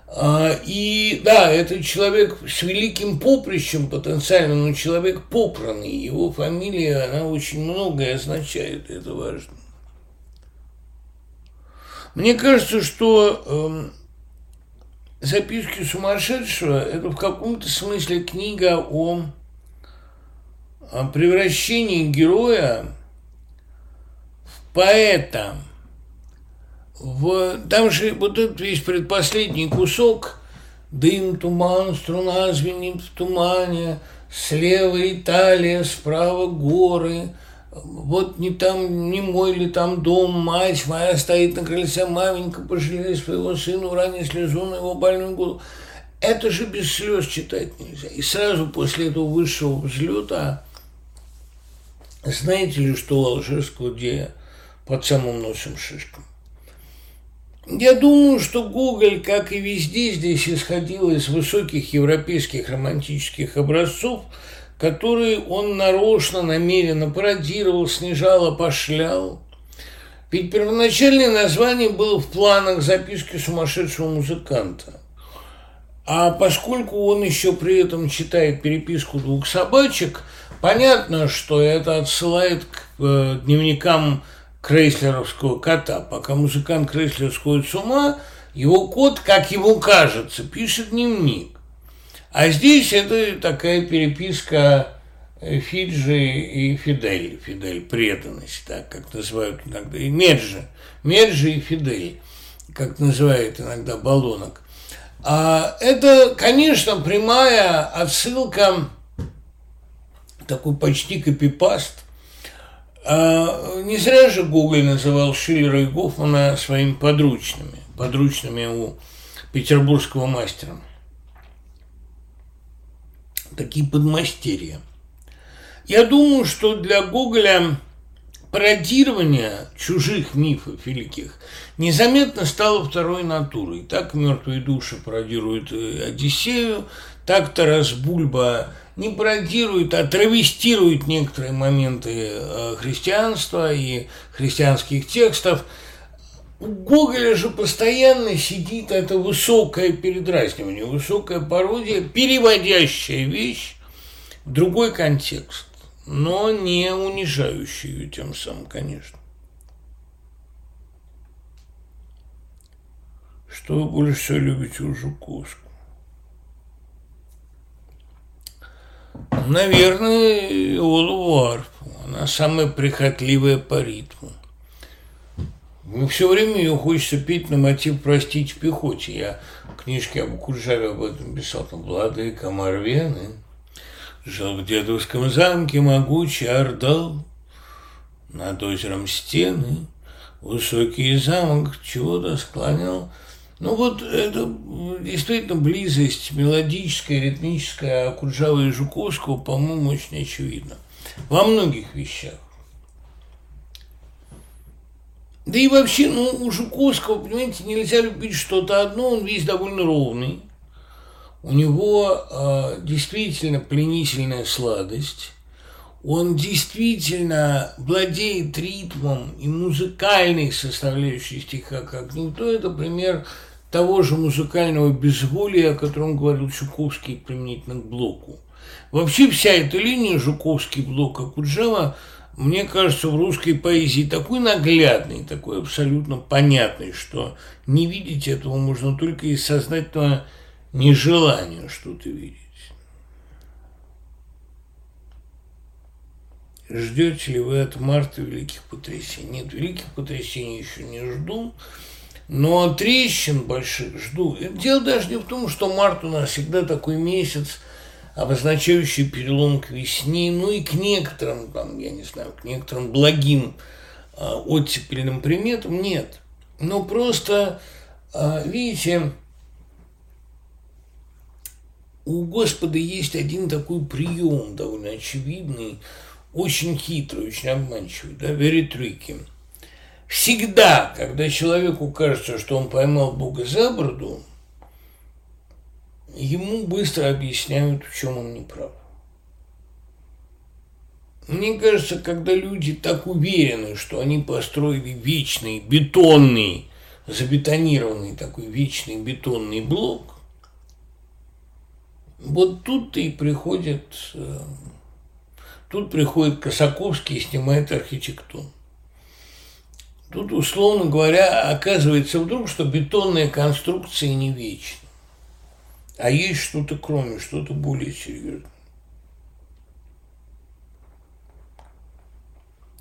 S2: А, и да, это человек с великим поприщем потенциально, но человек попранный. Его фамилия, она очень многое означает, это важно. Мне кажется, что э, записки сумасшедшего – это в каком-то смысле книга о превращении героя в поэта. В, там же вот этот весь предпоследний кусок «Дым, туман, струна звенит в тумане», «Слева Италия, справа горы», вот не там, не мой ли там дом, мать моя стоит на крыльце, маменька, пожалей своего сына, уронив слезу на его больную голову. Это же без слез читать нельзя. И сразу после этого высшего взлета знаете ли, что у Алжирского где под самым носом шишкам? Я думаю, что Гоголь, как и везде здесь, исходил из высоких европейских романтических образцов, которые он нарочно, намеренно пародировал, снижал, опошлял. Ведь первоначальное название было в планах записки сумасшедшего музыканта. А поскольку он еще при этом читает переписку двух собачек – Понятно, что это отсылает к э, дневникам крейслеровского кота. Пока музыкант Крейслер сходит с ума, его кот, как ему кажется, пишет дневник. А здесь это такая переписка э, Фиджи и Фидель. Фидель – преданность, так как называют иногда. И Меджи. Меджи и Фидель, как называют иногда баллонок. А это, конечно, прямая отсылка такой почти копипаст. А не зря же Гоголь называл Шиллера и Гофмана своими подручными, подручными у петербургского мастера. Такие подмастерья. Я думаю, что для Гоголя пародирование чужих мифов великих незаметно стало второй натурой. Так «Мертвые души» пародируют э, Одиссею, так Тарас Бульба не пародирует, а травестирует некоторые моменты э, христианства и христианских текстов. у Гоголя же постоянно сидит это высокое передразнивание, высокая пародия, переводящая вещь в другой контекст, но не унижающая ее тем самым, конечно. Что вы больше всего любите у Жуковского? Наверное, Олу Арфу. Она самая прихотливая по ритму. Ну, все время ее хочется петь на мотив «Простить в пехоте». Я в книжке об Куржаве об этом писал. Там «Владыка Марвены». Жил в дедовском замке могучий Ордал, Над озером стены, высокий замок чего-то склонял. Ну вот это действительно близость мелодическая, ритмическая Акуджава и Жуковского, по-моему, очень очевидна. Во многих вещах. Да и вообще, ну, у Жуковского, понимаете, нельзя любить что-то одно, он весь довольно ровный. У него э, действительно пленительная сладость. Он действительно владеет ритмом и музыкальной составляющей стиха, как никто. Это пример того же музыкального безволия, о котором говорил Жуковский применительно к Блоку. Вообще вся эта линия Жуковский, Блок, Акуджава – мне кажется, в русской поэзии такой наглядный, такой абсолютно понятный, что не видеть этого можно только из сознательного нежелания что-то видеть. Ждете ли вы от марта великих потрясений? Нет, великих потрясений еще не жду, но трещин больших жду. дело даже не в том, что март у нас всегда такой месяц – обозначающий перелом к весне, ну и к некоторым, там, я не знаю, к некоторым благим э, оттепельным приметам нет. Но просто, э, видите, у Господа есть один такой прием довольно очевидный, очень хитрый, очень обманчивый, да, very tricky. Всегда, когда человеку кажется, что он поймал Бога за бороду, ему быстро объясняют, в чем он не прав. Мне кажется, когда люди так уверены, что они построили вечный, бетонный, забетонированный такой вечный бетонный блок, вот тут-то и приходит, э, тут приходит Косаковский и снимает архитектуру. Тут, условно говоря, оказывается вдруг, что бетонные конструкции не вечны. А есть что-то кроме, что-то более серьезное.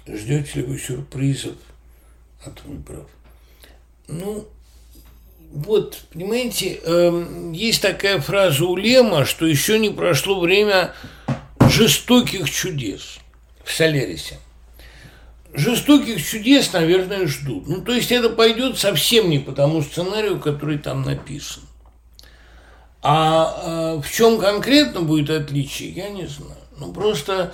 S2: Ждете ли вы сюрпризов от выборов? Ну, вот, понимаете, э, есть такая фраза у Лема, что еще не прошло время жестоких чудес в Солерисе. Жестоких чудес, наверное, ждут. Ну, то есть это пойдет совсем не по тому сценарию, который там написан. А э, в чем конкретно будет отличие, я не знаю. Ну, просто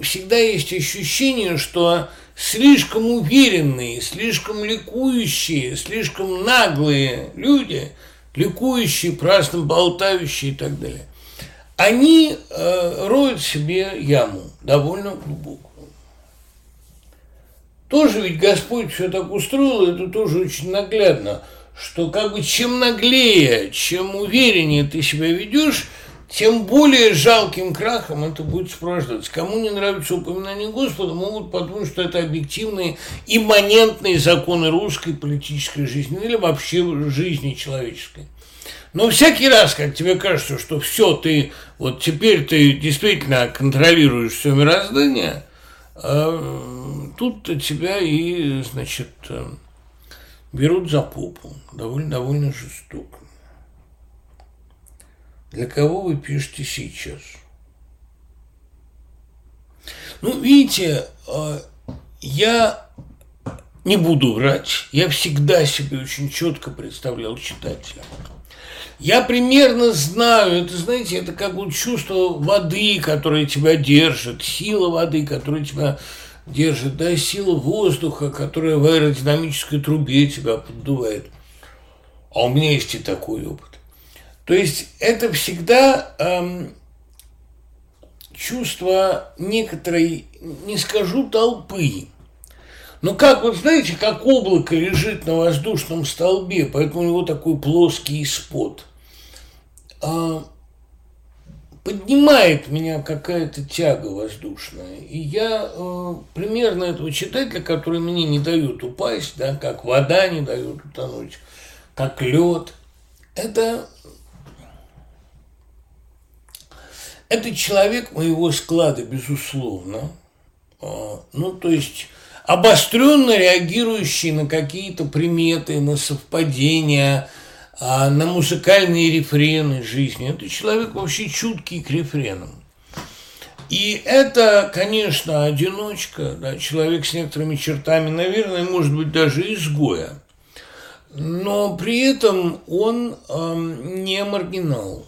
S2: всегда есть ощущение, что слишком уверенные, слишком ликующие, слишком наглые люди, ликующие, праздно болтающие и так далее, они э, роют себе яму довольно глубокую. Тоже ведь Господь все так устроил, это тоже очень наглядно – что как бы чем наглее, чем увереннее ты себя ведешь, тем более жалким крахом это будет сопровождаться. Кому не нравится упоминание Господа, могут подумать, что это объективные, имманентные законы русской политической жизни или вообще жизни человеческой. Но всякий раз, как тебе кажется, что все, ты вот теперь ты действительно контролируешь все мироздание, э, тут тебя и, значит, э, берут за попу, довольно, довольно жестоко. Для кого вы пишете сейчас? Ну, видите, а, я не буду врать, я всегда себе очень четко представлял читателя. Я примерно знаю, это, знаете, это как вот чувство воды, которая тебя держит, сила воды, которая тебя держит, да, сила воздуха, которая в аэродинамической трубе тебя поддувает. А у меня есть и такой опыт. То есть это всегда эм, чувство некоторой, не скажу толпы, Ну, как, вот знаете, как облако лежит на воздушном столбе, поэтому у него такой плоский спот. А, поднимает меня какая-то тяга воздушная. И я э, примерно этого читателя, который мне не дают упасть, да, как вода не дает утонуть, как лед, это, это человек моего склада, безусловно. А, ну, то есть обостренно реагирующий на какие-то приметы, на совпадения, а на музыкальные рефрены жизни. Это человек вообще чуткий к рефренам. И это, конечно, одиночка, да, человек с некоторыми чертами, наверное, может быть, даже изгоя. Но при этом он эм, не маргинал.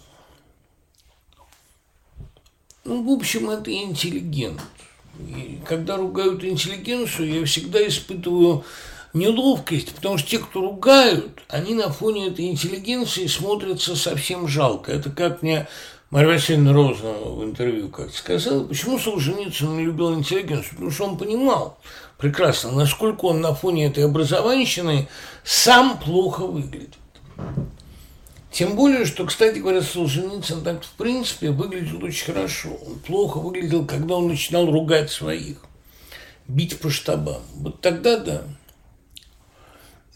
S2: Ну, в общем, это интеллигент. И когда ругают интеллигенцию, я всегда испытываю неловкость, потому что те, кто ругают, они на фоне этой интеллигенции смотрятся совсем жалко. Это как мне Марья Васильевна Розанова в интервью как сказала, почему Солженицын не любил интеллигенцию? Потому что он понимал прекрасно, насколько он на фоне этой образованщины сам плохо выглядит. Тем более, что, кстати говоря, Солженицын так в принципе выглядел очень хорошо. Он плохо выглядел, когда он начинал ругать своих, бить по штабам. Вот тогда да.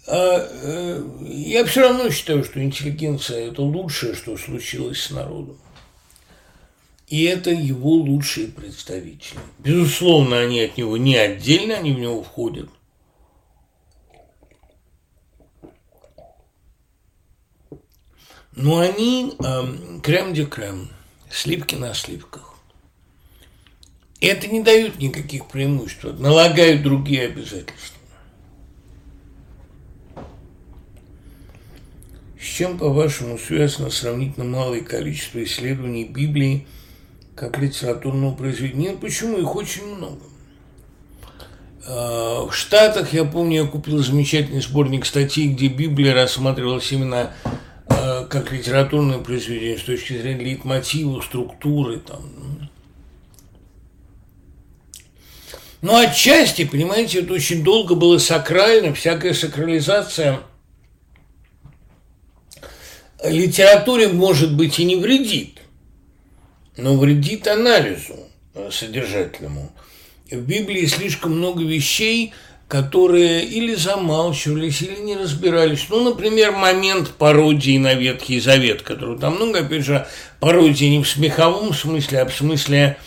S2: А, э, я все равно считаю, что интеллигенция – это лучшее, что случилось с народом. И это его лучшие представители. Безусловно, они от него не отдельно, они в него входят. Но они э, крем де крем, сливки на сливках. И это не дают никаких преимуществ, налагают другие обязательства. С чем, по-вашему, связано сравнительно малое количество исследований Библии как литературного произведения? Нет, почему? Их очень много. А, в Штатах, я помню, я купил замечательный сборник статей, где Библия рассматривалась именно а, как литературное произведение с точки зрения лейтмотива, структуры. Там. Но отчасти, понимаете, это очень долго было сакрально, всякая сакрализация – литературе, может быть, и не вредит, но вредит анализу э, содержательному. В Библии слишком много вещей, которые или замалчивались, или не разбирались. Ну, например, момент пародии на Ветхий Завет, который там много, опять же, пародии не в смеховом смысле, а в смысле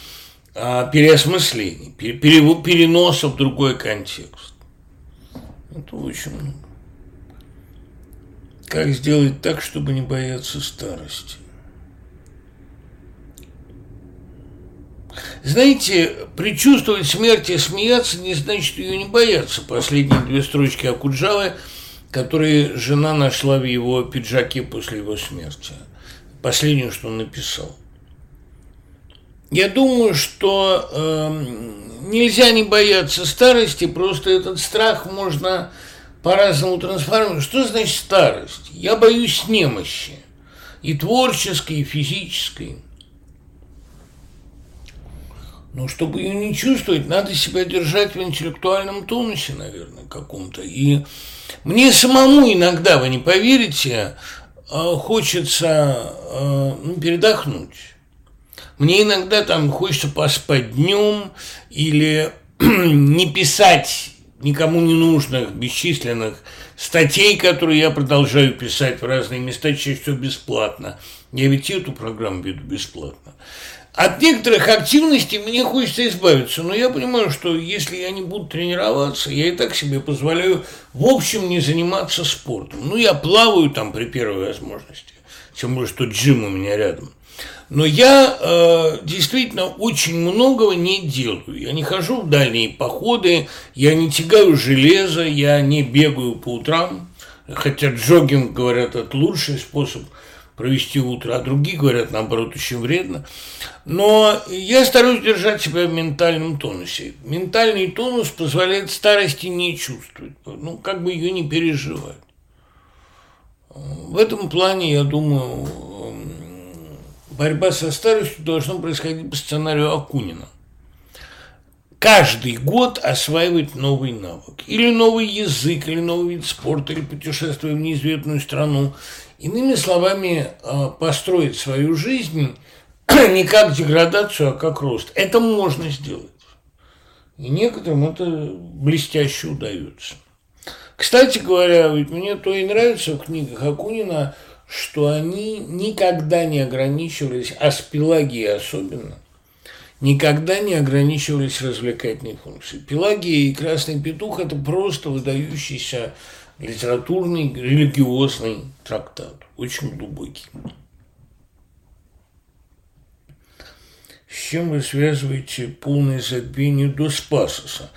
S2: а, переосмысления, переноса в другой контекст. Это очень много. Как сделать так, чтобы не бояться старости? Знаете, предчувствовать смерть и смеяться не значит ее не бояться. Последние две строчки Акуджавы, которые жена нашла в его пиджаке после его смерти. Последнее, что он написал. Я думаю, что э, нельзя не бояться старости, просто этот страх можно по-разному трансформируем. Что значит старость? Я боюсь немощи. И творческой, и физической. Но чтобы ее не чувствовать, надо себя держать в интеллектуальном тонусе, наверное, каком-то. И мне самому иногда, вы не поверите, а, хочется а, ну, передохнуть. Мне иногда там хочется поспать днем или не писать никому не нужных, бесчисленных статей, которые я продолжаю писать в разные места, чаще всего бесплатно. Я ведь эту программу веду бесплатно. От некоторых активностей мне хочется избавиться, но я понимаю, что если я не буду тренироваться, я и так себе позволяю в общем не заниматься спортом. Ну, я плаваю там при первой возможности, тем более, что джим у меня рядом. Но я э, действительно очень многого не делаю. Я не хожу в дальние походы, я не тягаю железо, я не бегаю по утрам. Хотя джогинг, говорят, это лучший способ провести утро, а другие говорят, наоборот, очень вредно. Но я стараюсь держать себя в ментальном тонусе. Ментальный тонус позволяет старости не чувствовать, ну, как бы ее не переживать. В этом плане, я думаю, борьба со старостью должна происходить по сценарию Акунина. каждый год осваивать новый навык. Или новый язык, или новый вид спорта, или путешествие в неизвестную страну. Иными словами, э, построить свою жизнь не как деградацию, а как рост. Это можно сделать. И некоторым это блестяще удается. Кстати говоря, ведь мне то и нравится в книгах Акунина, что они никогда не ограничивались, а с Пелагией особенно, никогда не ограничивались развлекательной функцией. Пелагия и Красный Петух – это просто выдающийся литературный, религиозный трактат, очень глубокий. С чем вы связываете полное забвение до Спасоса?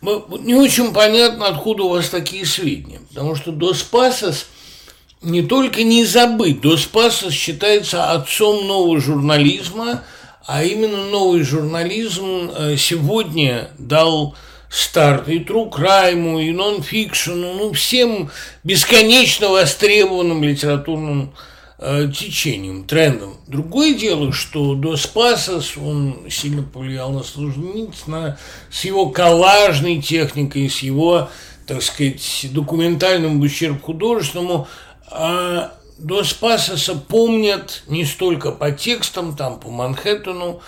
S2: Не очень понятно, откуда у вас такие сведения, потому что до Спасос не только не забыть, до Спасос считается отцом нового журнализма, а именно новый журнализм э, сегодня дал старт и True Crime, и нон-фикшену, ну, всем бесконечно востребованным литературным э, течением, трендом. Другое дело, что до Спасос он сильно повлиял на Солженицына с его коллажной техникой, с его, так сказать, документальным ущерб художественному, а до Спасоса помнят не столько по текстам, там, по Манхэттену,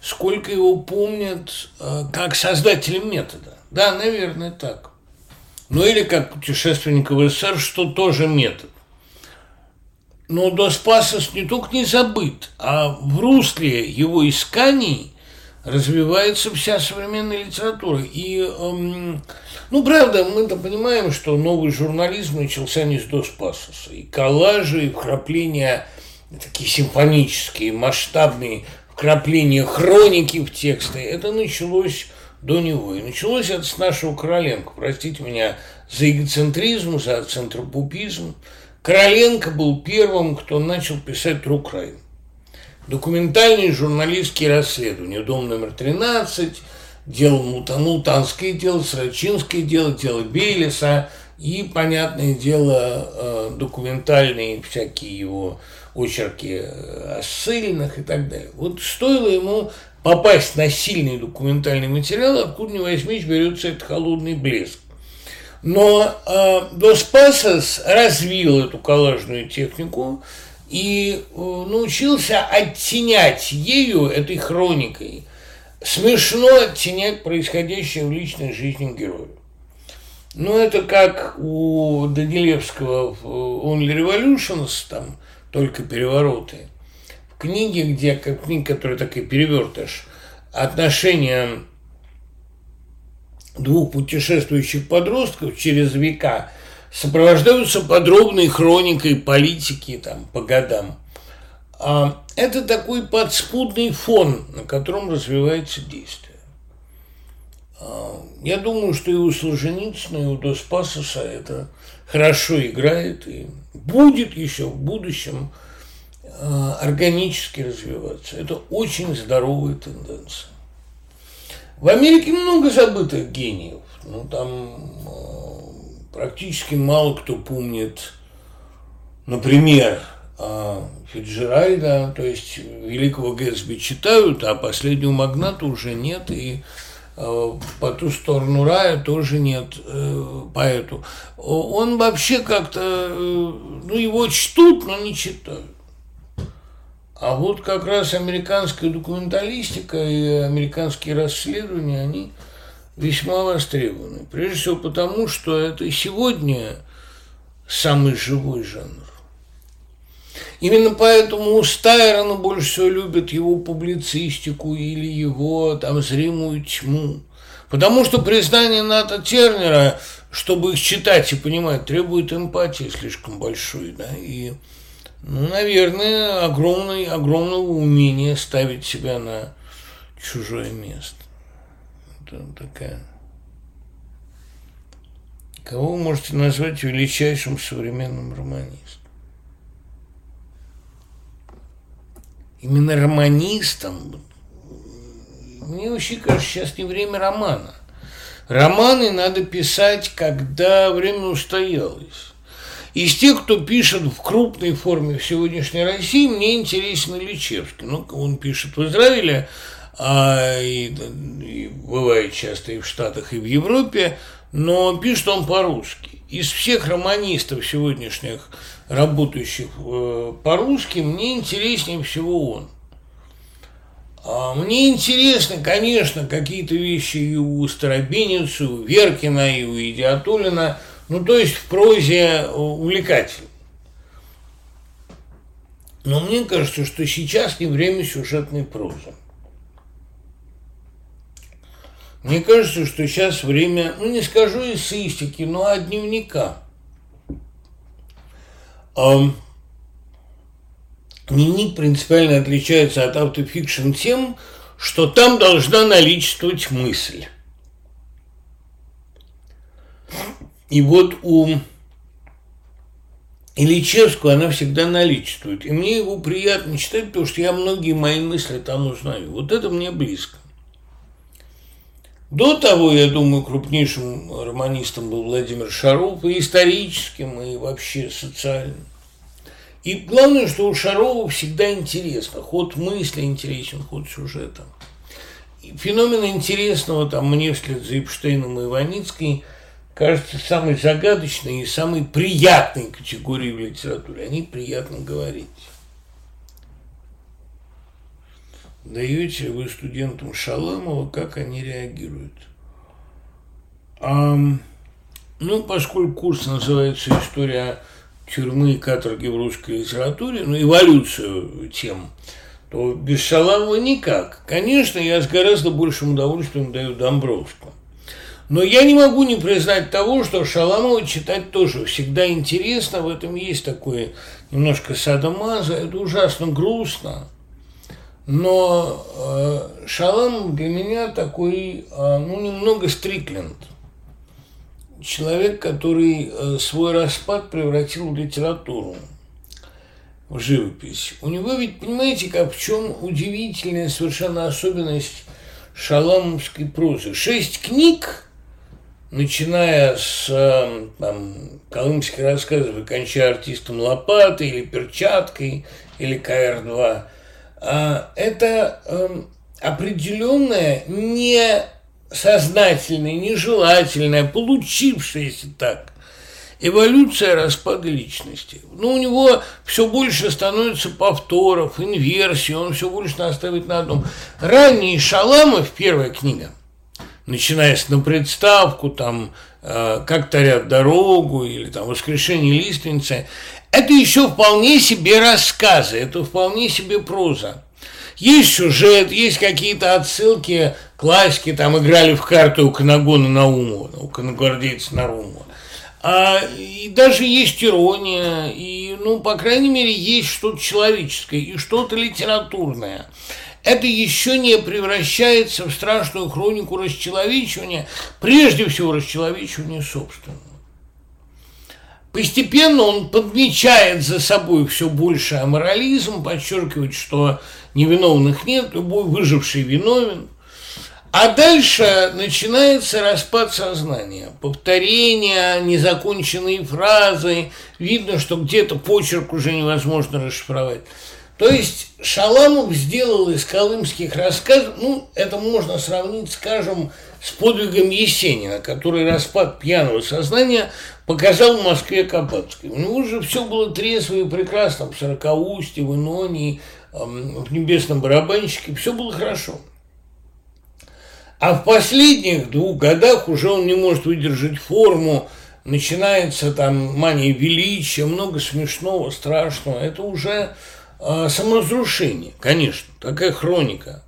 S2: сколько его помнят э, как создателем метода. Да, наверное, так. Ну или как путешественник в СССР, что тоже метод. Но до Спасос не только не забыт, а в русле его исканий развивается вся современная литература. И, эм, ну, правда, мы-то понимаем, что новый журнализм начался не с до Спасоса. И коллажи, и вкрапления такие симфонические, масштабные, вкрапления хроники в тексты, это началось до него. И началось это с нашего Короленко. Простите меня за эгоцентризм, за центропупизм. Короленко был первым, кто начал писать Crime. Документальные журналистские расследования. Дом номер 13, дело Мутанское дело, Срачинское дело, дело Бейлиса и, понятное дело, э, документальные всякие его очерки о ссыльных и так далее. Вот стоило ему попасть на сильный документальный материал, откуда ни возьмись берется этот холодный блеск. Но э, Дос Пасос развил эту коллажную технику и э, научился оттенять ею, этой хроникой, смешно оттенять происходящее в личной жизни героя. Ну, это как у Данилевского в Only Revolutions, там только перевороты. В книге, где, как книга, которая такая перевертыш, отношения двух путешествующих подростков через века сопровождаются подробной хроникой политики там, по годам. А это такой подспудный фон, на котором развивается действие. А, я думаю, что и у Солженицына, и у Доспасоса это хорошо играет и будет еще в будущем а, органически развиваться. Это очень здоровая тенденция. В Америке много забытых гениев. Ну, там практически мало кто помнит, например, э, Фиджеральда, то есть великого Гэтсби читают, а последнего магната уже нет, и э, по ту сторону рая тоже нет э, поэту. Он вообще как-то, э, ну, его чтут, но не читают. А вот как раз американская документалистика и американские расследования, они весьма востребованы. Прежде всего потому, что это сегодня самый живой жанр. Именно поэтому у Стайрона больше всего любят его публицистику или его там зримую тьму. Потому что признание Ната Тернера, чтобы их читать и понимать, требует эмпатии слишком большой. Да? И ну, наверное, огромный, огромного умения ставить себя на чужое место. Это такая... Кого вы можете назвать величайшим современным романистом? Именно романистом. Мне вообще кажется, сейчас не время романа. Романы надо писать, когда время устоялось. Из тех, кто пишет в крупной форме в сегодняшней России, мне интересен Ильичевский. Ну, он пишет в Израиле, а, и, и бывает часто и в Штатах, и в Европе, но пишет он по-русски. Из всех романистов сегодняшних, работающих э, по-русски, мне интереснее всего он. А мне интересны, конечно, какие-то вещи и у Старобинец, и у Веркина, и у Идиатулина, ну, то есть в прозе увлекательно. Но мне кажется, что сейчас не время сюжетной прозы. Мне кажется, что сейчас время, ну не скажу эссеистики, но от дневника. Дневник принципиально отличается от автофикшн тем, что там должна наличествовать мысль. И вот у Ильичевскую она всегда наличествует. И мне его приятно читать, потому что я многие мои мысли там узнаю. Вот это мне близко. До того, я думаю, крупнейшим романистом был Владимир Шаров, и историческим, и вообще социальным. И главное, что у Шарова всегда интересно. Ход мысли интересен, ход сюжета. И феномен интересного, там, мне вслед за Эпштейном и Иваницкой, кажется самой загадочной и самой приятной категорией в литературе. О них приятно говорить. Даете вы студентам Шаламова, как они реагируют? А, ну, поскольку курс называется «История тюрьмы и каторги в русской литературе, ну, эволюцию тем, то без Шаламова никак. Конечно, я с гораздо большим удовольствием даю Домбровскому. Но я не могу не признать того, что Шаламова читать тоже всегда интересно, в этом есть такое немножко садомаза, это ужасно грустно. Но э, Шалам для меня такой, э, ну, немного Стрикленд – человек, который э, свой распад превратил в литературу, в живопись. У него ведь, понимаете, как в чем удивительная совершенно особенность шаламовской прозы. Шесть книг, начиная с э, там, колымских рассказов и кончая артистом лопатой или перчаткой или КР-2, а, это эм, определенная не сознательная, нежелательная, получившаяся так эволюция распада личности. Ну, у него все больше становится повторов, инверсий, он все больше наставит на одном. Ранний Шаламов, первая книга, начиная с «На представку», там, э, «Как тарят дорогу» или там «Воскрешение лиственницы», это еще вполне себе рассказы, это вполне себе проза. Есть сюжет, есть какие-то отсылки, классики, там играли в карты у Канагона Наумова, у коногвардейца Нарумова. А, и даже есть ирония, и, ну, по крайней мере, есть что-то человеческое и что-то литературное. Это еще не превращается в страшную хронику расчеловечивания, прежде всего расчеловечивания собственного. Постепенно он подмечает за собой все больше аморализм, подчеркивает, что невиновных нет, любой выживший виновен. А дальше начинается распад сознания, повторения, незаконченные фразы, видно, что где-то почерк уже невозможно расшифровать. То есть Шаламов сделал из колымских рассказов, ну, это можно сравнить, скажем, с подвигом Есенина, который распад пьяного сознания показал в Москве Капатской. У него же все было трезво и прекрасно в Сорокаусте, в Инонии, в Небесном барабанщике, все было хорошо. А в последних двух годах уже он не может выдержать форму, начинается там мания величия, много смешного, страшного. Это уже э, саморазрушение, конечно, такая хроника.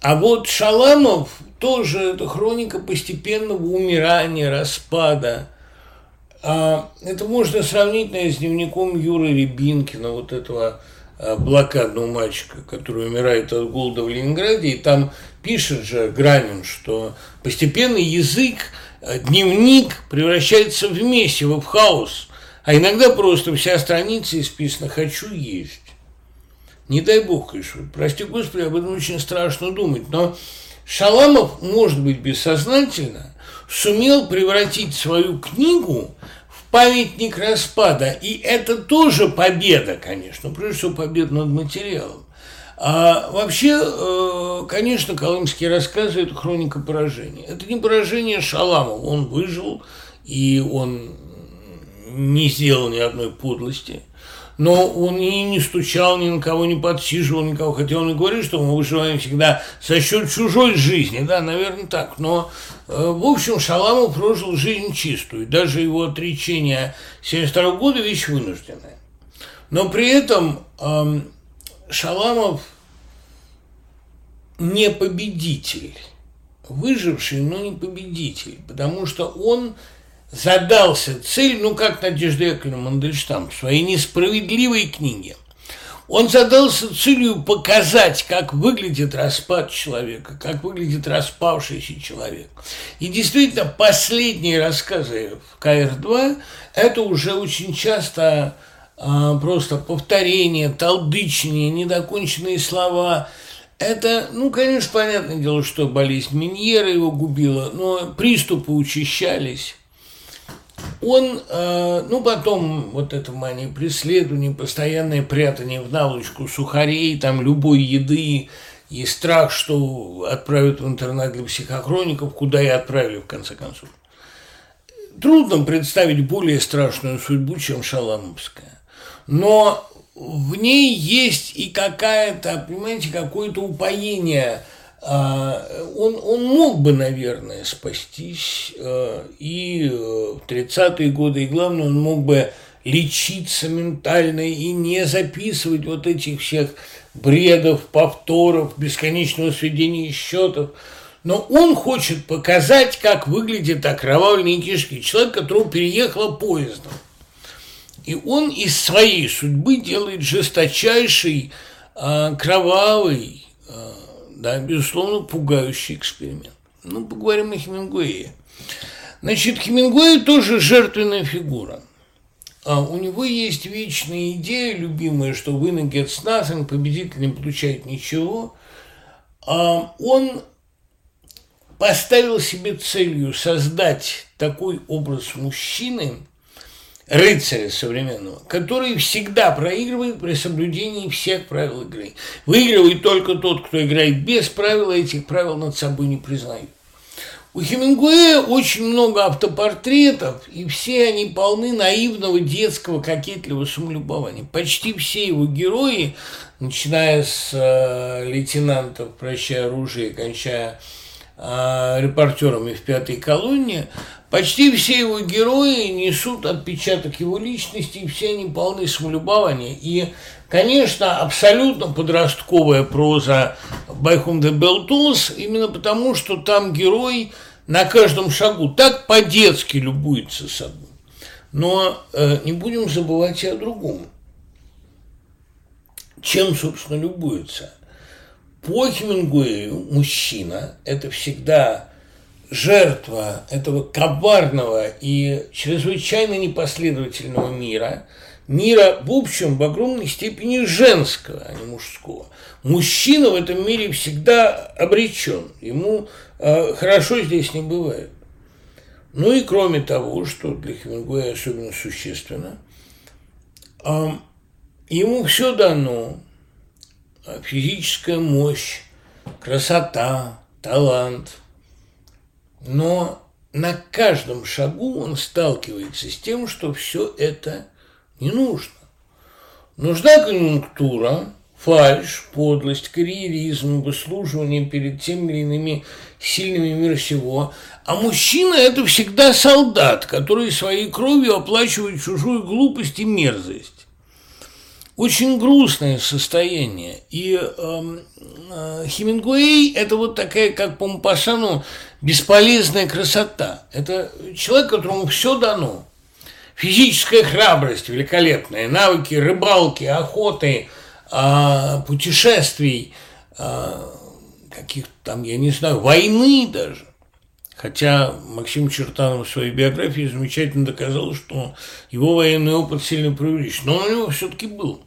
S2: А вот Шаламов тоже это хроника постепенного умирания, распада. А, это можно сравнить наверное, с дневником Юры Рябинкина, вот этого а, блокадного мальчика, который умирает от голода в Ленинграде, и там пишет же Гранин, что постепенно язык, а, дневник превращается в месиво, в хаос, а иногда просто вся страница исписана «хочу есть». Не дай бог, конечно, прости Господи, об этом очень страшно думать, но Шаламов, может быть, бессознательно сумел превратить свою книгу в памятник распада. И это тоже победа, конечно, прежде всего победа над материалом. А вообще, э, конечно, колымские рассказы – это хроника поражения. Это не поражение Шаламова. Он выжил, и он не сделал ни одной подлости – но он и не стучал, ни на кого не подсиживал, никого. Хотя он и говорит, что мы выживаем всегда за счет чужой жизни, да, наверное, так. Но, э, в общем, Шаламов прожил жизнь чистую. Даже его отречение 72 года – вещь вынужденная. Но при этом э, Шаламов не победитель, выживший, но не победитель, потому что он задался цель, ну как Надежда Яковлевна Мандельштам в своей несправедливой книге. Он задался целью показать, как выглядит распад человека, как выглядит распавшийся человек. И действительно, последние рассказы в КР-2 – это уже очень часто а, просто повторение, толдычные, недоконченные слова. Это, ну, конечно, понятное дело, что болезнь Миньера его губила, но приступы учащались он, э, ну, потом вот это мания преследования, постоянное прятание в наволочку сухарей, там, любой еды, и страх, что отправят в интернат для психохроников, куда и отправили, в конце концов. Трудно представить более страшную судьбу, чем Шаламовская. Но в ней есть и какая-то, понимаете, какое-то упоение – он, он мог бы, наверное, спастись а, и в 30-е годы, и главное, он мог бы лечиться ментально и не записывать вот этих всех бредов, повторов, бесконечного сведения счетов. Но он хочет показать, как выглядят окровавленные кишки. Человек, которого переехало поездом. И он из своей судьбы делает жесточайший, а, кровавый, да, безусловно, пугающий эксперимент. Ну, поговорим о Хемингуэе. Значит, Хемингуэй тоже жертвенная фигура. А у него есть вечная идея, любимая, что winner gets nothing, победитель не получает ничего. А он поставил себе целью создать такой образ мужчины – рыцаря современного, который всегда проигрывает при соблюдении всех правил игры. Выигрывает только тот, кто играет без правил, а этих правил над собой не признает. У Хемингуэя очень много автопортретов, и все они полны наивного детского кокетливого самолюбования. Почти все его герои, начиная с э, лейтенантов «Прощай оружие», кончая э, репортерами в «Пятой колонии», Почти все его герои несут отпечаток его личности, и все они полны самолюбования. И, конечно, абсолютно подростковая проза «By whom the bell tolls», именно потому, что там герой на каждом шагу так по-детски любуется собой. Но э, не будем забывать и о другом. Чем, собственно, любуется? По Хемингуэю мужчина – это всегда жертва этого коварного и чрезвычайно непоследовательного мира, мира, в общем, в огромной степени женского, а не мужского. Мужчина в этом мире всегда обречен, ему э, хорошо здесь не бывает. Ну и кроме того, что для Хемингуэя особенно существенно, э, ему все дано, физическая мощь, красота, талант – но на каждом шагу он сталкивается с тем, что все это не нужно. Нужна конъюнктура, фальш, подлость, карьеризм, выслуживание перед теми или иными сильными мира сего. А мужчина – это всегда солдат, который своей кровью оплачивает чужую глупость и мерзость очень грустное состояние. И эм, э, Хемингуэй – это вот такая, как по Мапасану, бесполезная красота. Это человек, которому все дано. Физическая храбрость великолепная, навыки рыбалки, охоты, э, путешествий, э, каких там, я не знаю, войны даже. Хотя Максим Чертанов в своей биографии замечательно доказал, что его военный опыт сильно преувеличен. Но он у него все-таки был.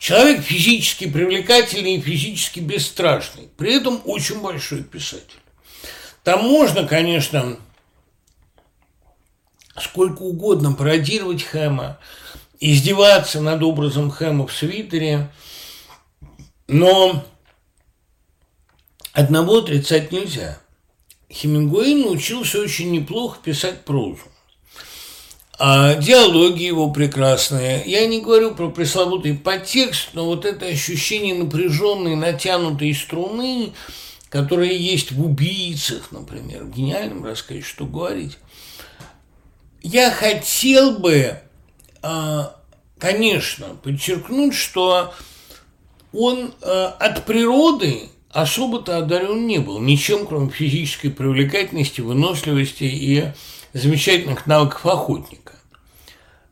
S2: Человек физически привлекательный и физически бесстрашный, при этом очень большой писатель. Там можно, конечно, сколько угодно пародировать Хэма, издеваться над образом Хэма в свитере, но одного отрицать нельзя. Хемингуэй научился очень неплохо писать прозу. А диалоги его прекрасные. Я не говорю про пресловутый подтекст, но вот это ощущение напряженной, натянутой струны, которое есть в «Убийцах», например, в гениальном рассказе «Что говорить». Я хотел бы, а, конечно, подчеркнуть, что он а, от природы особо-то одарен не был ничем, кроме физической привлекательности, выносливости и замечательных навыков охотника,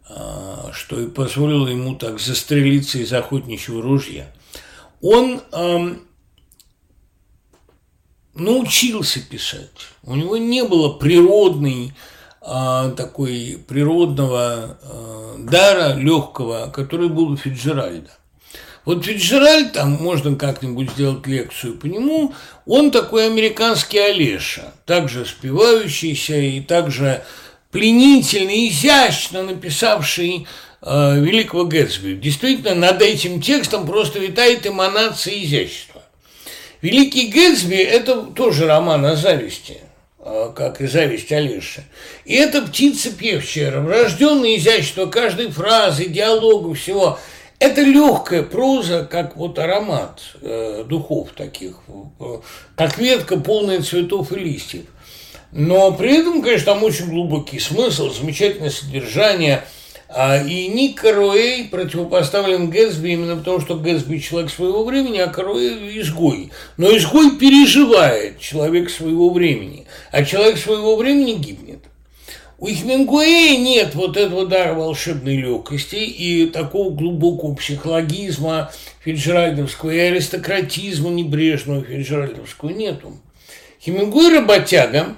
S2: а, что и позволило ему так застрелиться из охотничьего ружья. Он эм, научился писать. У него не было природной э, такой природного э, дара легкого, который был у Фиджеральда. Вот Фиджеральд, там можно как-нибудь сделать лекцию по нему, он такой американский Олеша, также спевающийся и также пленительно, изящно написавший э, Великого Гэтсби. Действительно, над этим текстом просто витает эманация изящества. Великий Гэтсби – это тоже роман о зависти, э, как и зависть Олеши. И это птица певчая, врожденное изящество каждой фразы, диалога, всего – это легкая проза, как вот аромат э, духов таких, э, как ветка, полная цветов и листьев. Но при этом, конечно, там очень глубокий смысл, замечательное содержание. А, и Ник Каруэй противопоставлен Гэтсби именно потому, что Гэтсби человек своего времени, а Каруэй изгой. Но изгой переживает человек своего времени, а человек своего времени гибнет. У Хемингуэя нет вот этого дара волшебной легкости и такого глубокого психологизма фиджеральдовского и аристократизма небрежного фиджеральдовского нету. Хемингуэй работяга,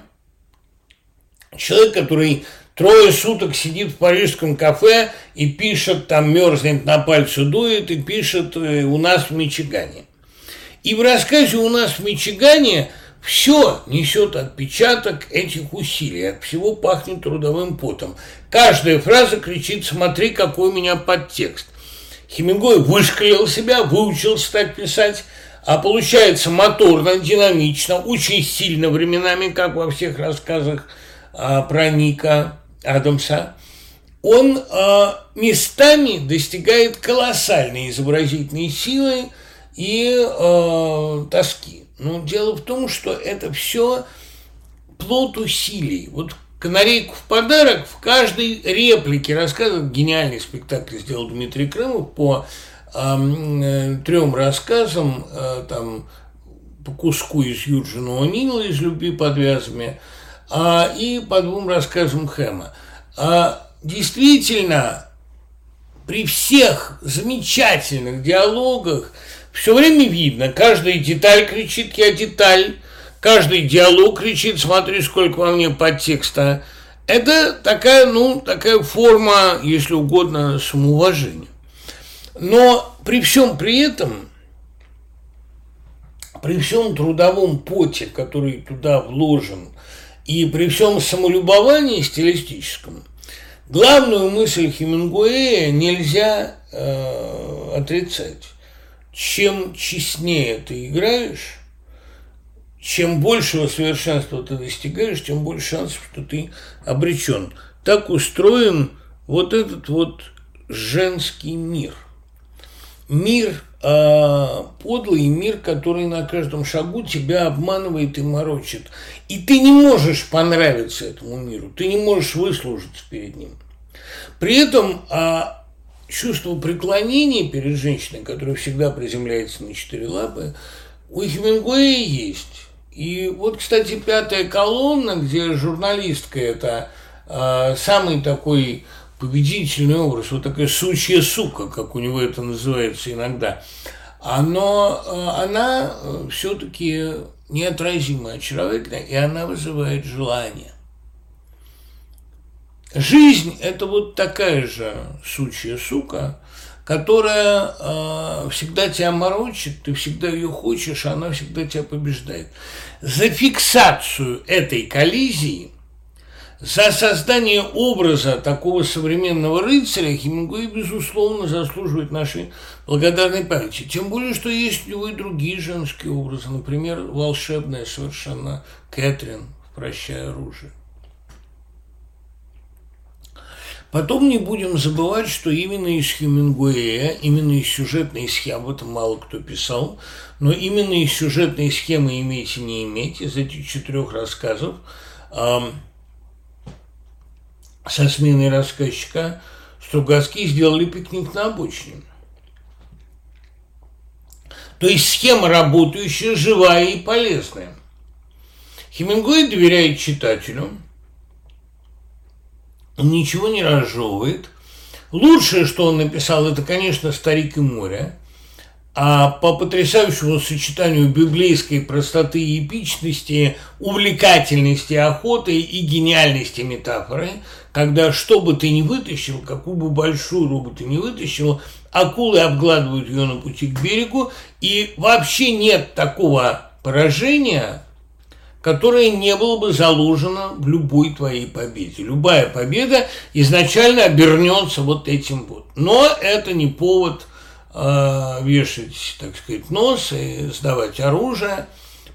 S2: человек, который трое суток сидит в парижском кафе и пишет, там мерзнет, на пальце дует и пишет э, у нас в Мичигане. И в рассказе у нас в Мичигане – все несет отпечаток этих усилий, от всего пахнет трудовым потом. Каждая фраза кричит «смотри, какой у меня подтекст». Хемингуэй вышкалил себя, выучился так писать, а получается моторно, динамично, очень сильно временами, как во всех рассказах а, про Ника Адамса. Он а, местами достигает колоссальной изобразительной силы и а, тоски. Но дело в том, что это все плод усилий. Вот «Канарейку в подарок» в каждой реплике рассказывает гениальный спектакль сделал Дмитрий Крымов по э, трем рассказам, э, там, по куску из Юджина О'Нила из «Любви под вязами», а, и по двум рассказам Хэма. А, действительно, при всех замечательных диалогах – все время видно, каждая деталь кричит «я деталь», каждый диалог кричит «смотри, сколько во мне подтекста». Это такая, ну, такая форма, если угодно, самоуважения. Но при всем при этом, при всем трудовом поте, который туда вложен, и при всем самолюбовании стилистическом, главную мысль Хемингуэя нельзя э, отрицать чем честнее ты играешь, чем большего совершенства ты достигаешь, тем больше шансов, что ты обречен. Так устроен вот этот вот женский мир. Мир э, подлый, мир, который на каждом шагу тебя обманывает и морочит. И ты не можешь понравиться этому миру, ты не можешь выслужиться перед ним. При этом э, чувство преклонения перед женщиной, которая всегда приземляется на четыре лапы, у Хемингуэя есть. И вот, кстати, пятая колонна, где журналистка это э, самый такой победительный образ, вот такая сучья сука, как у него это называется иногда, оно, э, она все-таки неотразимо очаровательна, и она вызывает желание. Жизнь – это вот такая же сучья сука, которая э, всегда тебя морочит, ты всегда ее хочешь, а она всегда тебя побеждает. За фиксацию этой коллизии, За создание образа такого современного рыцаря Хемингуэй, безусловно, заслуживает нашей благодарной памяти. Тем более, что есть у него и другие женские образы. Например, волшебная совершенно Кэтрин в «Прощай оружие». Потом не будем забывать, что именно из Хемингуэя, именно из сюжетной схемы, об мало кто писал, но именно из сюжетной схемы «Иметь и не иметь» из этих четырех рассказов э, со сменой рассказчика Стругацкие сделали пикник на обочине. То есть схема работающая, живая и полезная. Хемингуэй доверяет читателю – ничего не разжевывает. Лучшее, что он написал, это, конечно, «Старик и море», а по потрясающему сочетанию библейской простоты и эпичности, увлекательности охоты и гениальности метафоры, когда что бы ты ни вытащил, какую бы большую рыбу ты ни вытащил, акулы обгладывают ее на пути к берегу, и вообще нет такого поражения, которое не было бы заложено в любой твоей победе. Любая победа изначально обернется вот этим вот. Но это не повод э, вешать, так сказать, нос и сдавать оружие,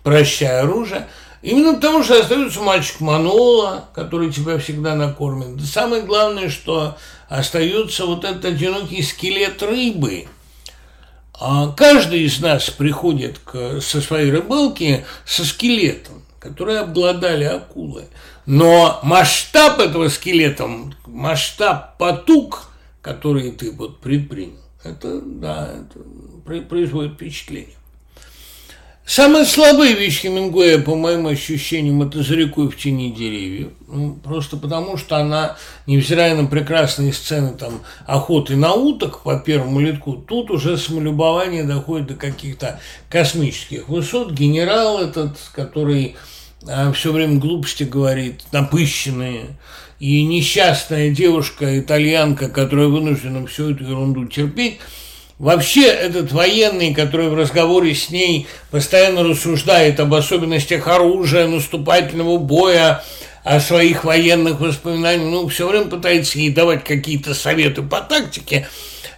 S2: прощая оружие. Именно потому, что остается мальчик Манола, который тебя всегда накормит. Да самое главное, что остается вот этот одинокий скелет рыбы. А каждый из нас приходит к, со своей рыбалки со скелетом которые обладали акулы. Но масштаб этого скелета, масштаб потуг, который ты вот предпринял, это, да, это производит впечатление. Самая слабая вещь Хемингуэя, по моим ощущениям, это «За рекой в тени деревьев». Ну, просто потому, что она, невзирая на прекрасные сцены там, охоты на уток по первому литку, тут уже самолюбование доходит до каких-то космических высот. Генерал этот, который а все время глупости говорит, напыщенные, и несчастная девушка-итальянка, которая вынуждена всю эту ерунду терпеть, Вообще, этот военный, который в разговоре с ней постоянно рассуждает об особенностях оружия, наступательного боя, о своих военных воспоминаниях, ну, все время пытается ей давать какие-то советы по тактике,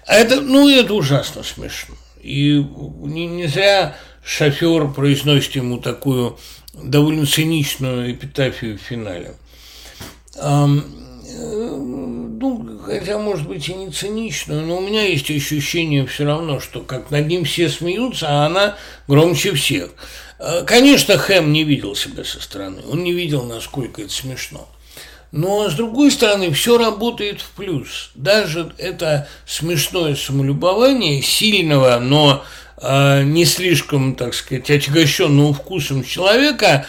S2: это, ну, это ужасно смешно. И не, не зря шофер произносит ему такую довольно циничную эпитафию в финале. Ну, хотя, может быть, и не циничную, но у меня есть ощущение все равно, что как над ним все смеются, а она громче всех. Э, конечно, Хэм не видел себя со стороны, он не видел, насколько это смешно. Но, с другой стороны, все работает в плюс. Даже это смешное самолюбование сильного, но э, не слишком, так сказать, отягощенного вкусом человека,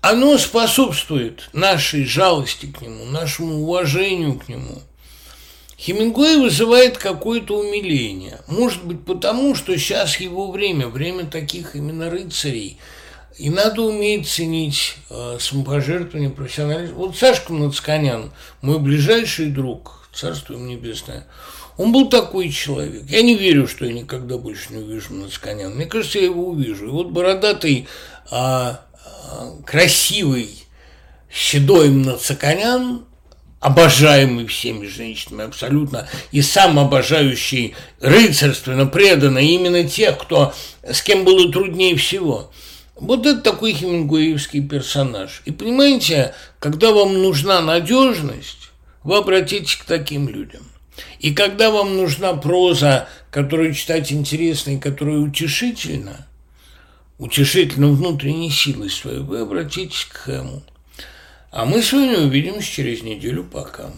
S2: оно способствует нашей жалости к нему, нашему уважению к нему. Хемингуэй вызывает какое-то умиление. Может быть, потому, что сейчас его время, время таких именно рыцарей. И надо уметь ценить э, самопожертвование, профессионализм. Вот Сашка Нацканян, мой ближайший друг, царство ему небесное, он был такой человек. Я не верю, что я никогда больше не увижу Нацканяна. Мне кажется, я его увижу. И вот бородатый, а, красивый, седой Нацканян, обожаемый всеми женщинами абсолютно, и сам обожающий рыцарственно, преданно именно тех, кто, с кем было труднее всего. Вот это такой хемингуэевский персонаж. И понимаете, когда вам нужна надежность, вы обратитесь к таким людям. И когда вам нужна проза, которую читать интересно и которая утешительна, утешительна внутренней силой своей, вы обратитесь к Хэму. А мы с вами увидимся через неделю. Пока.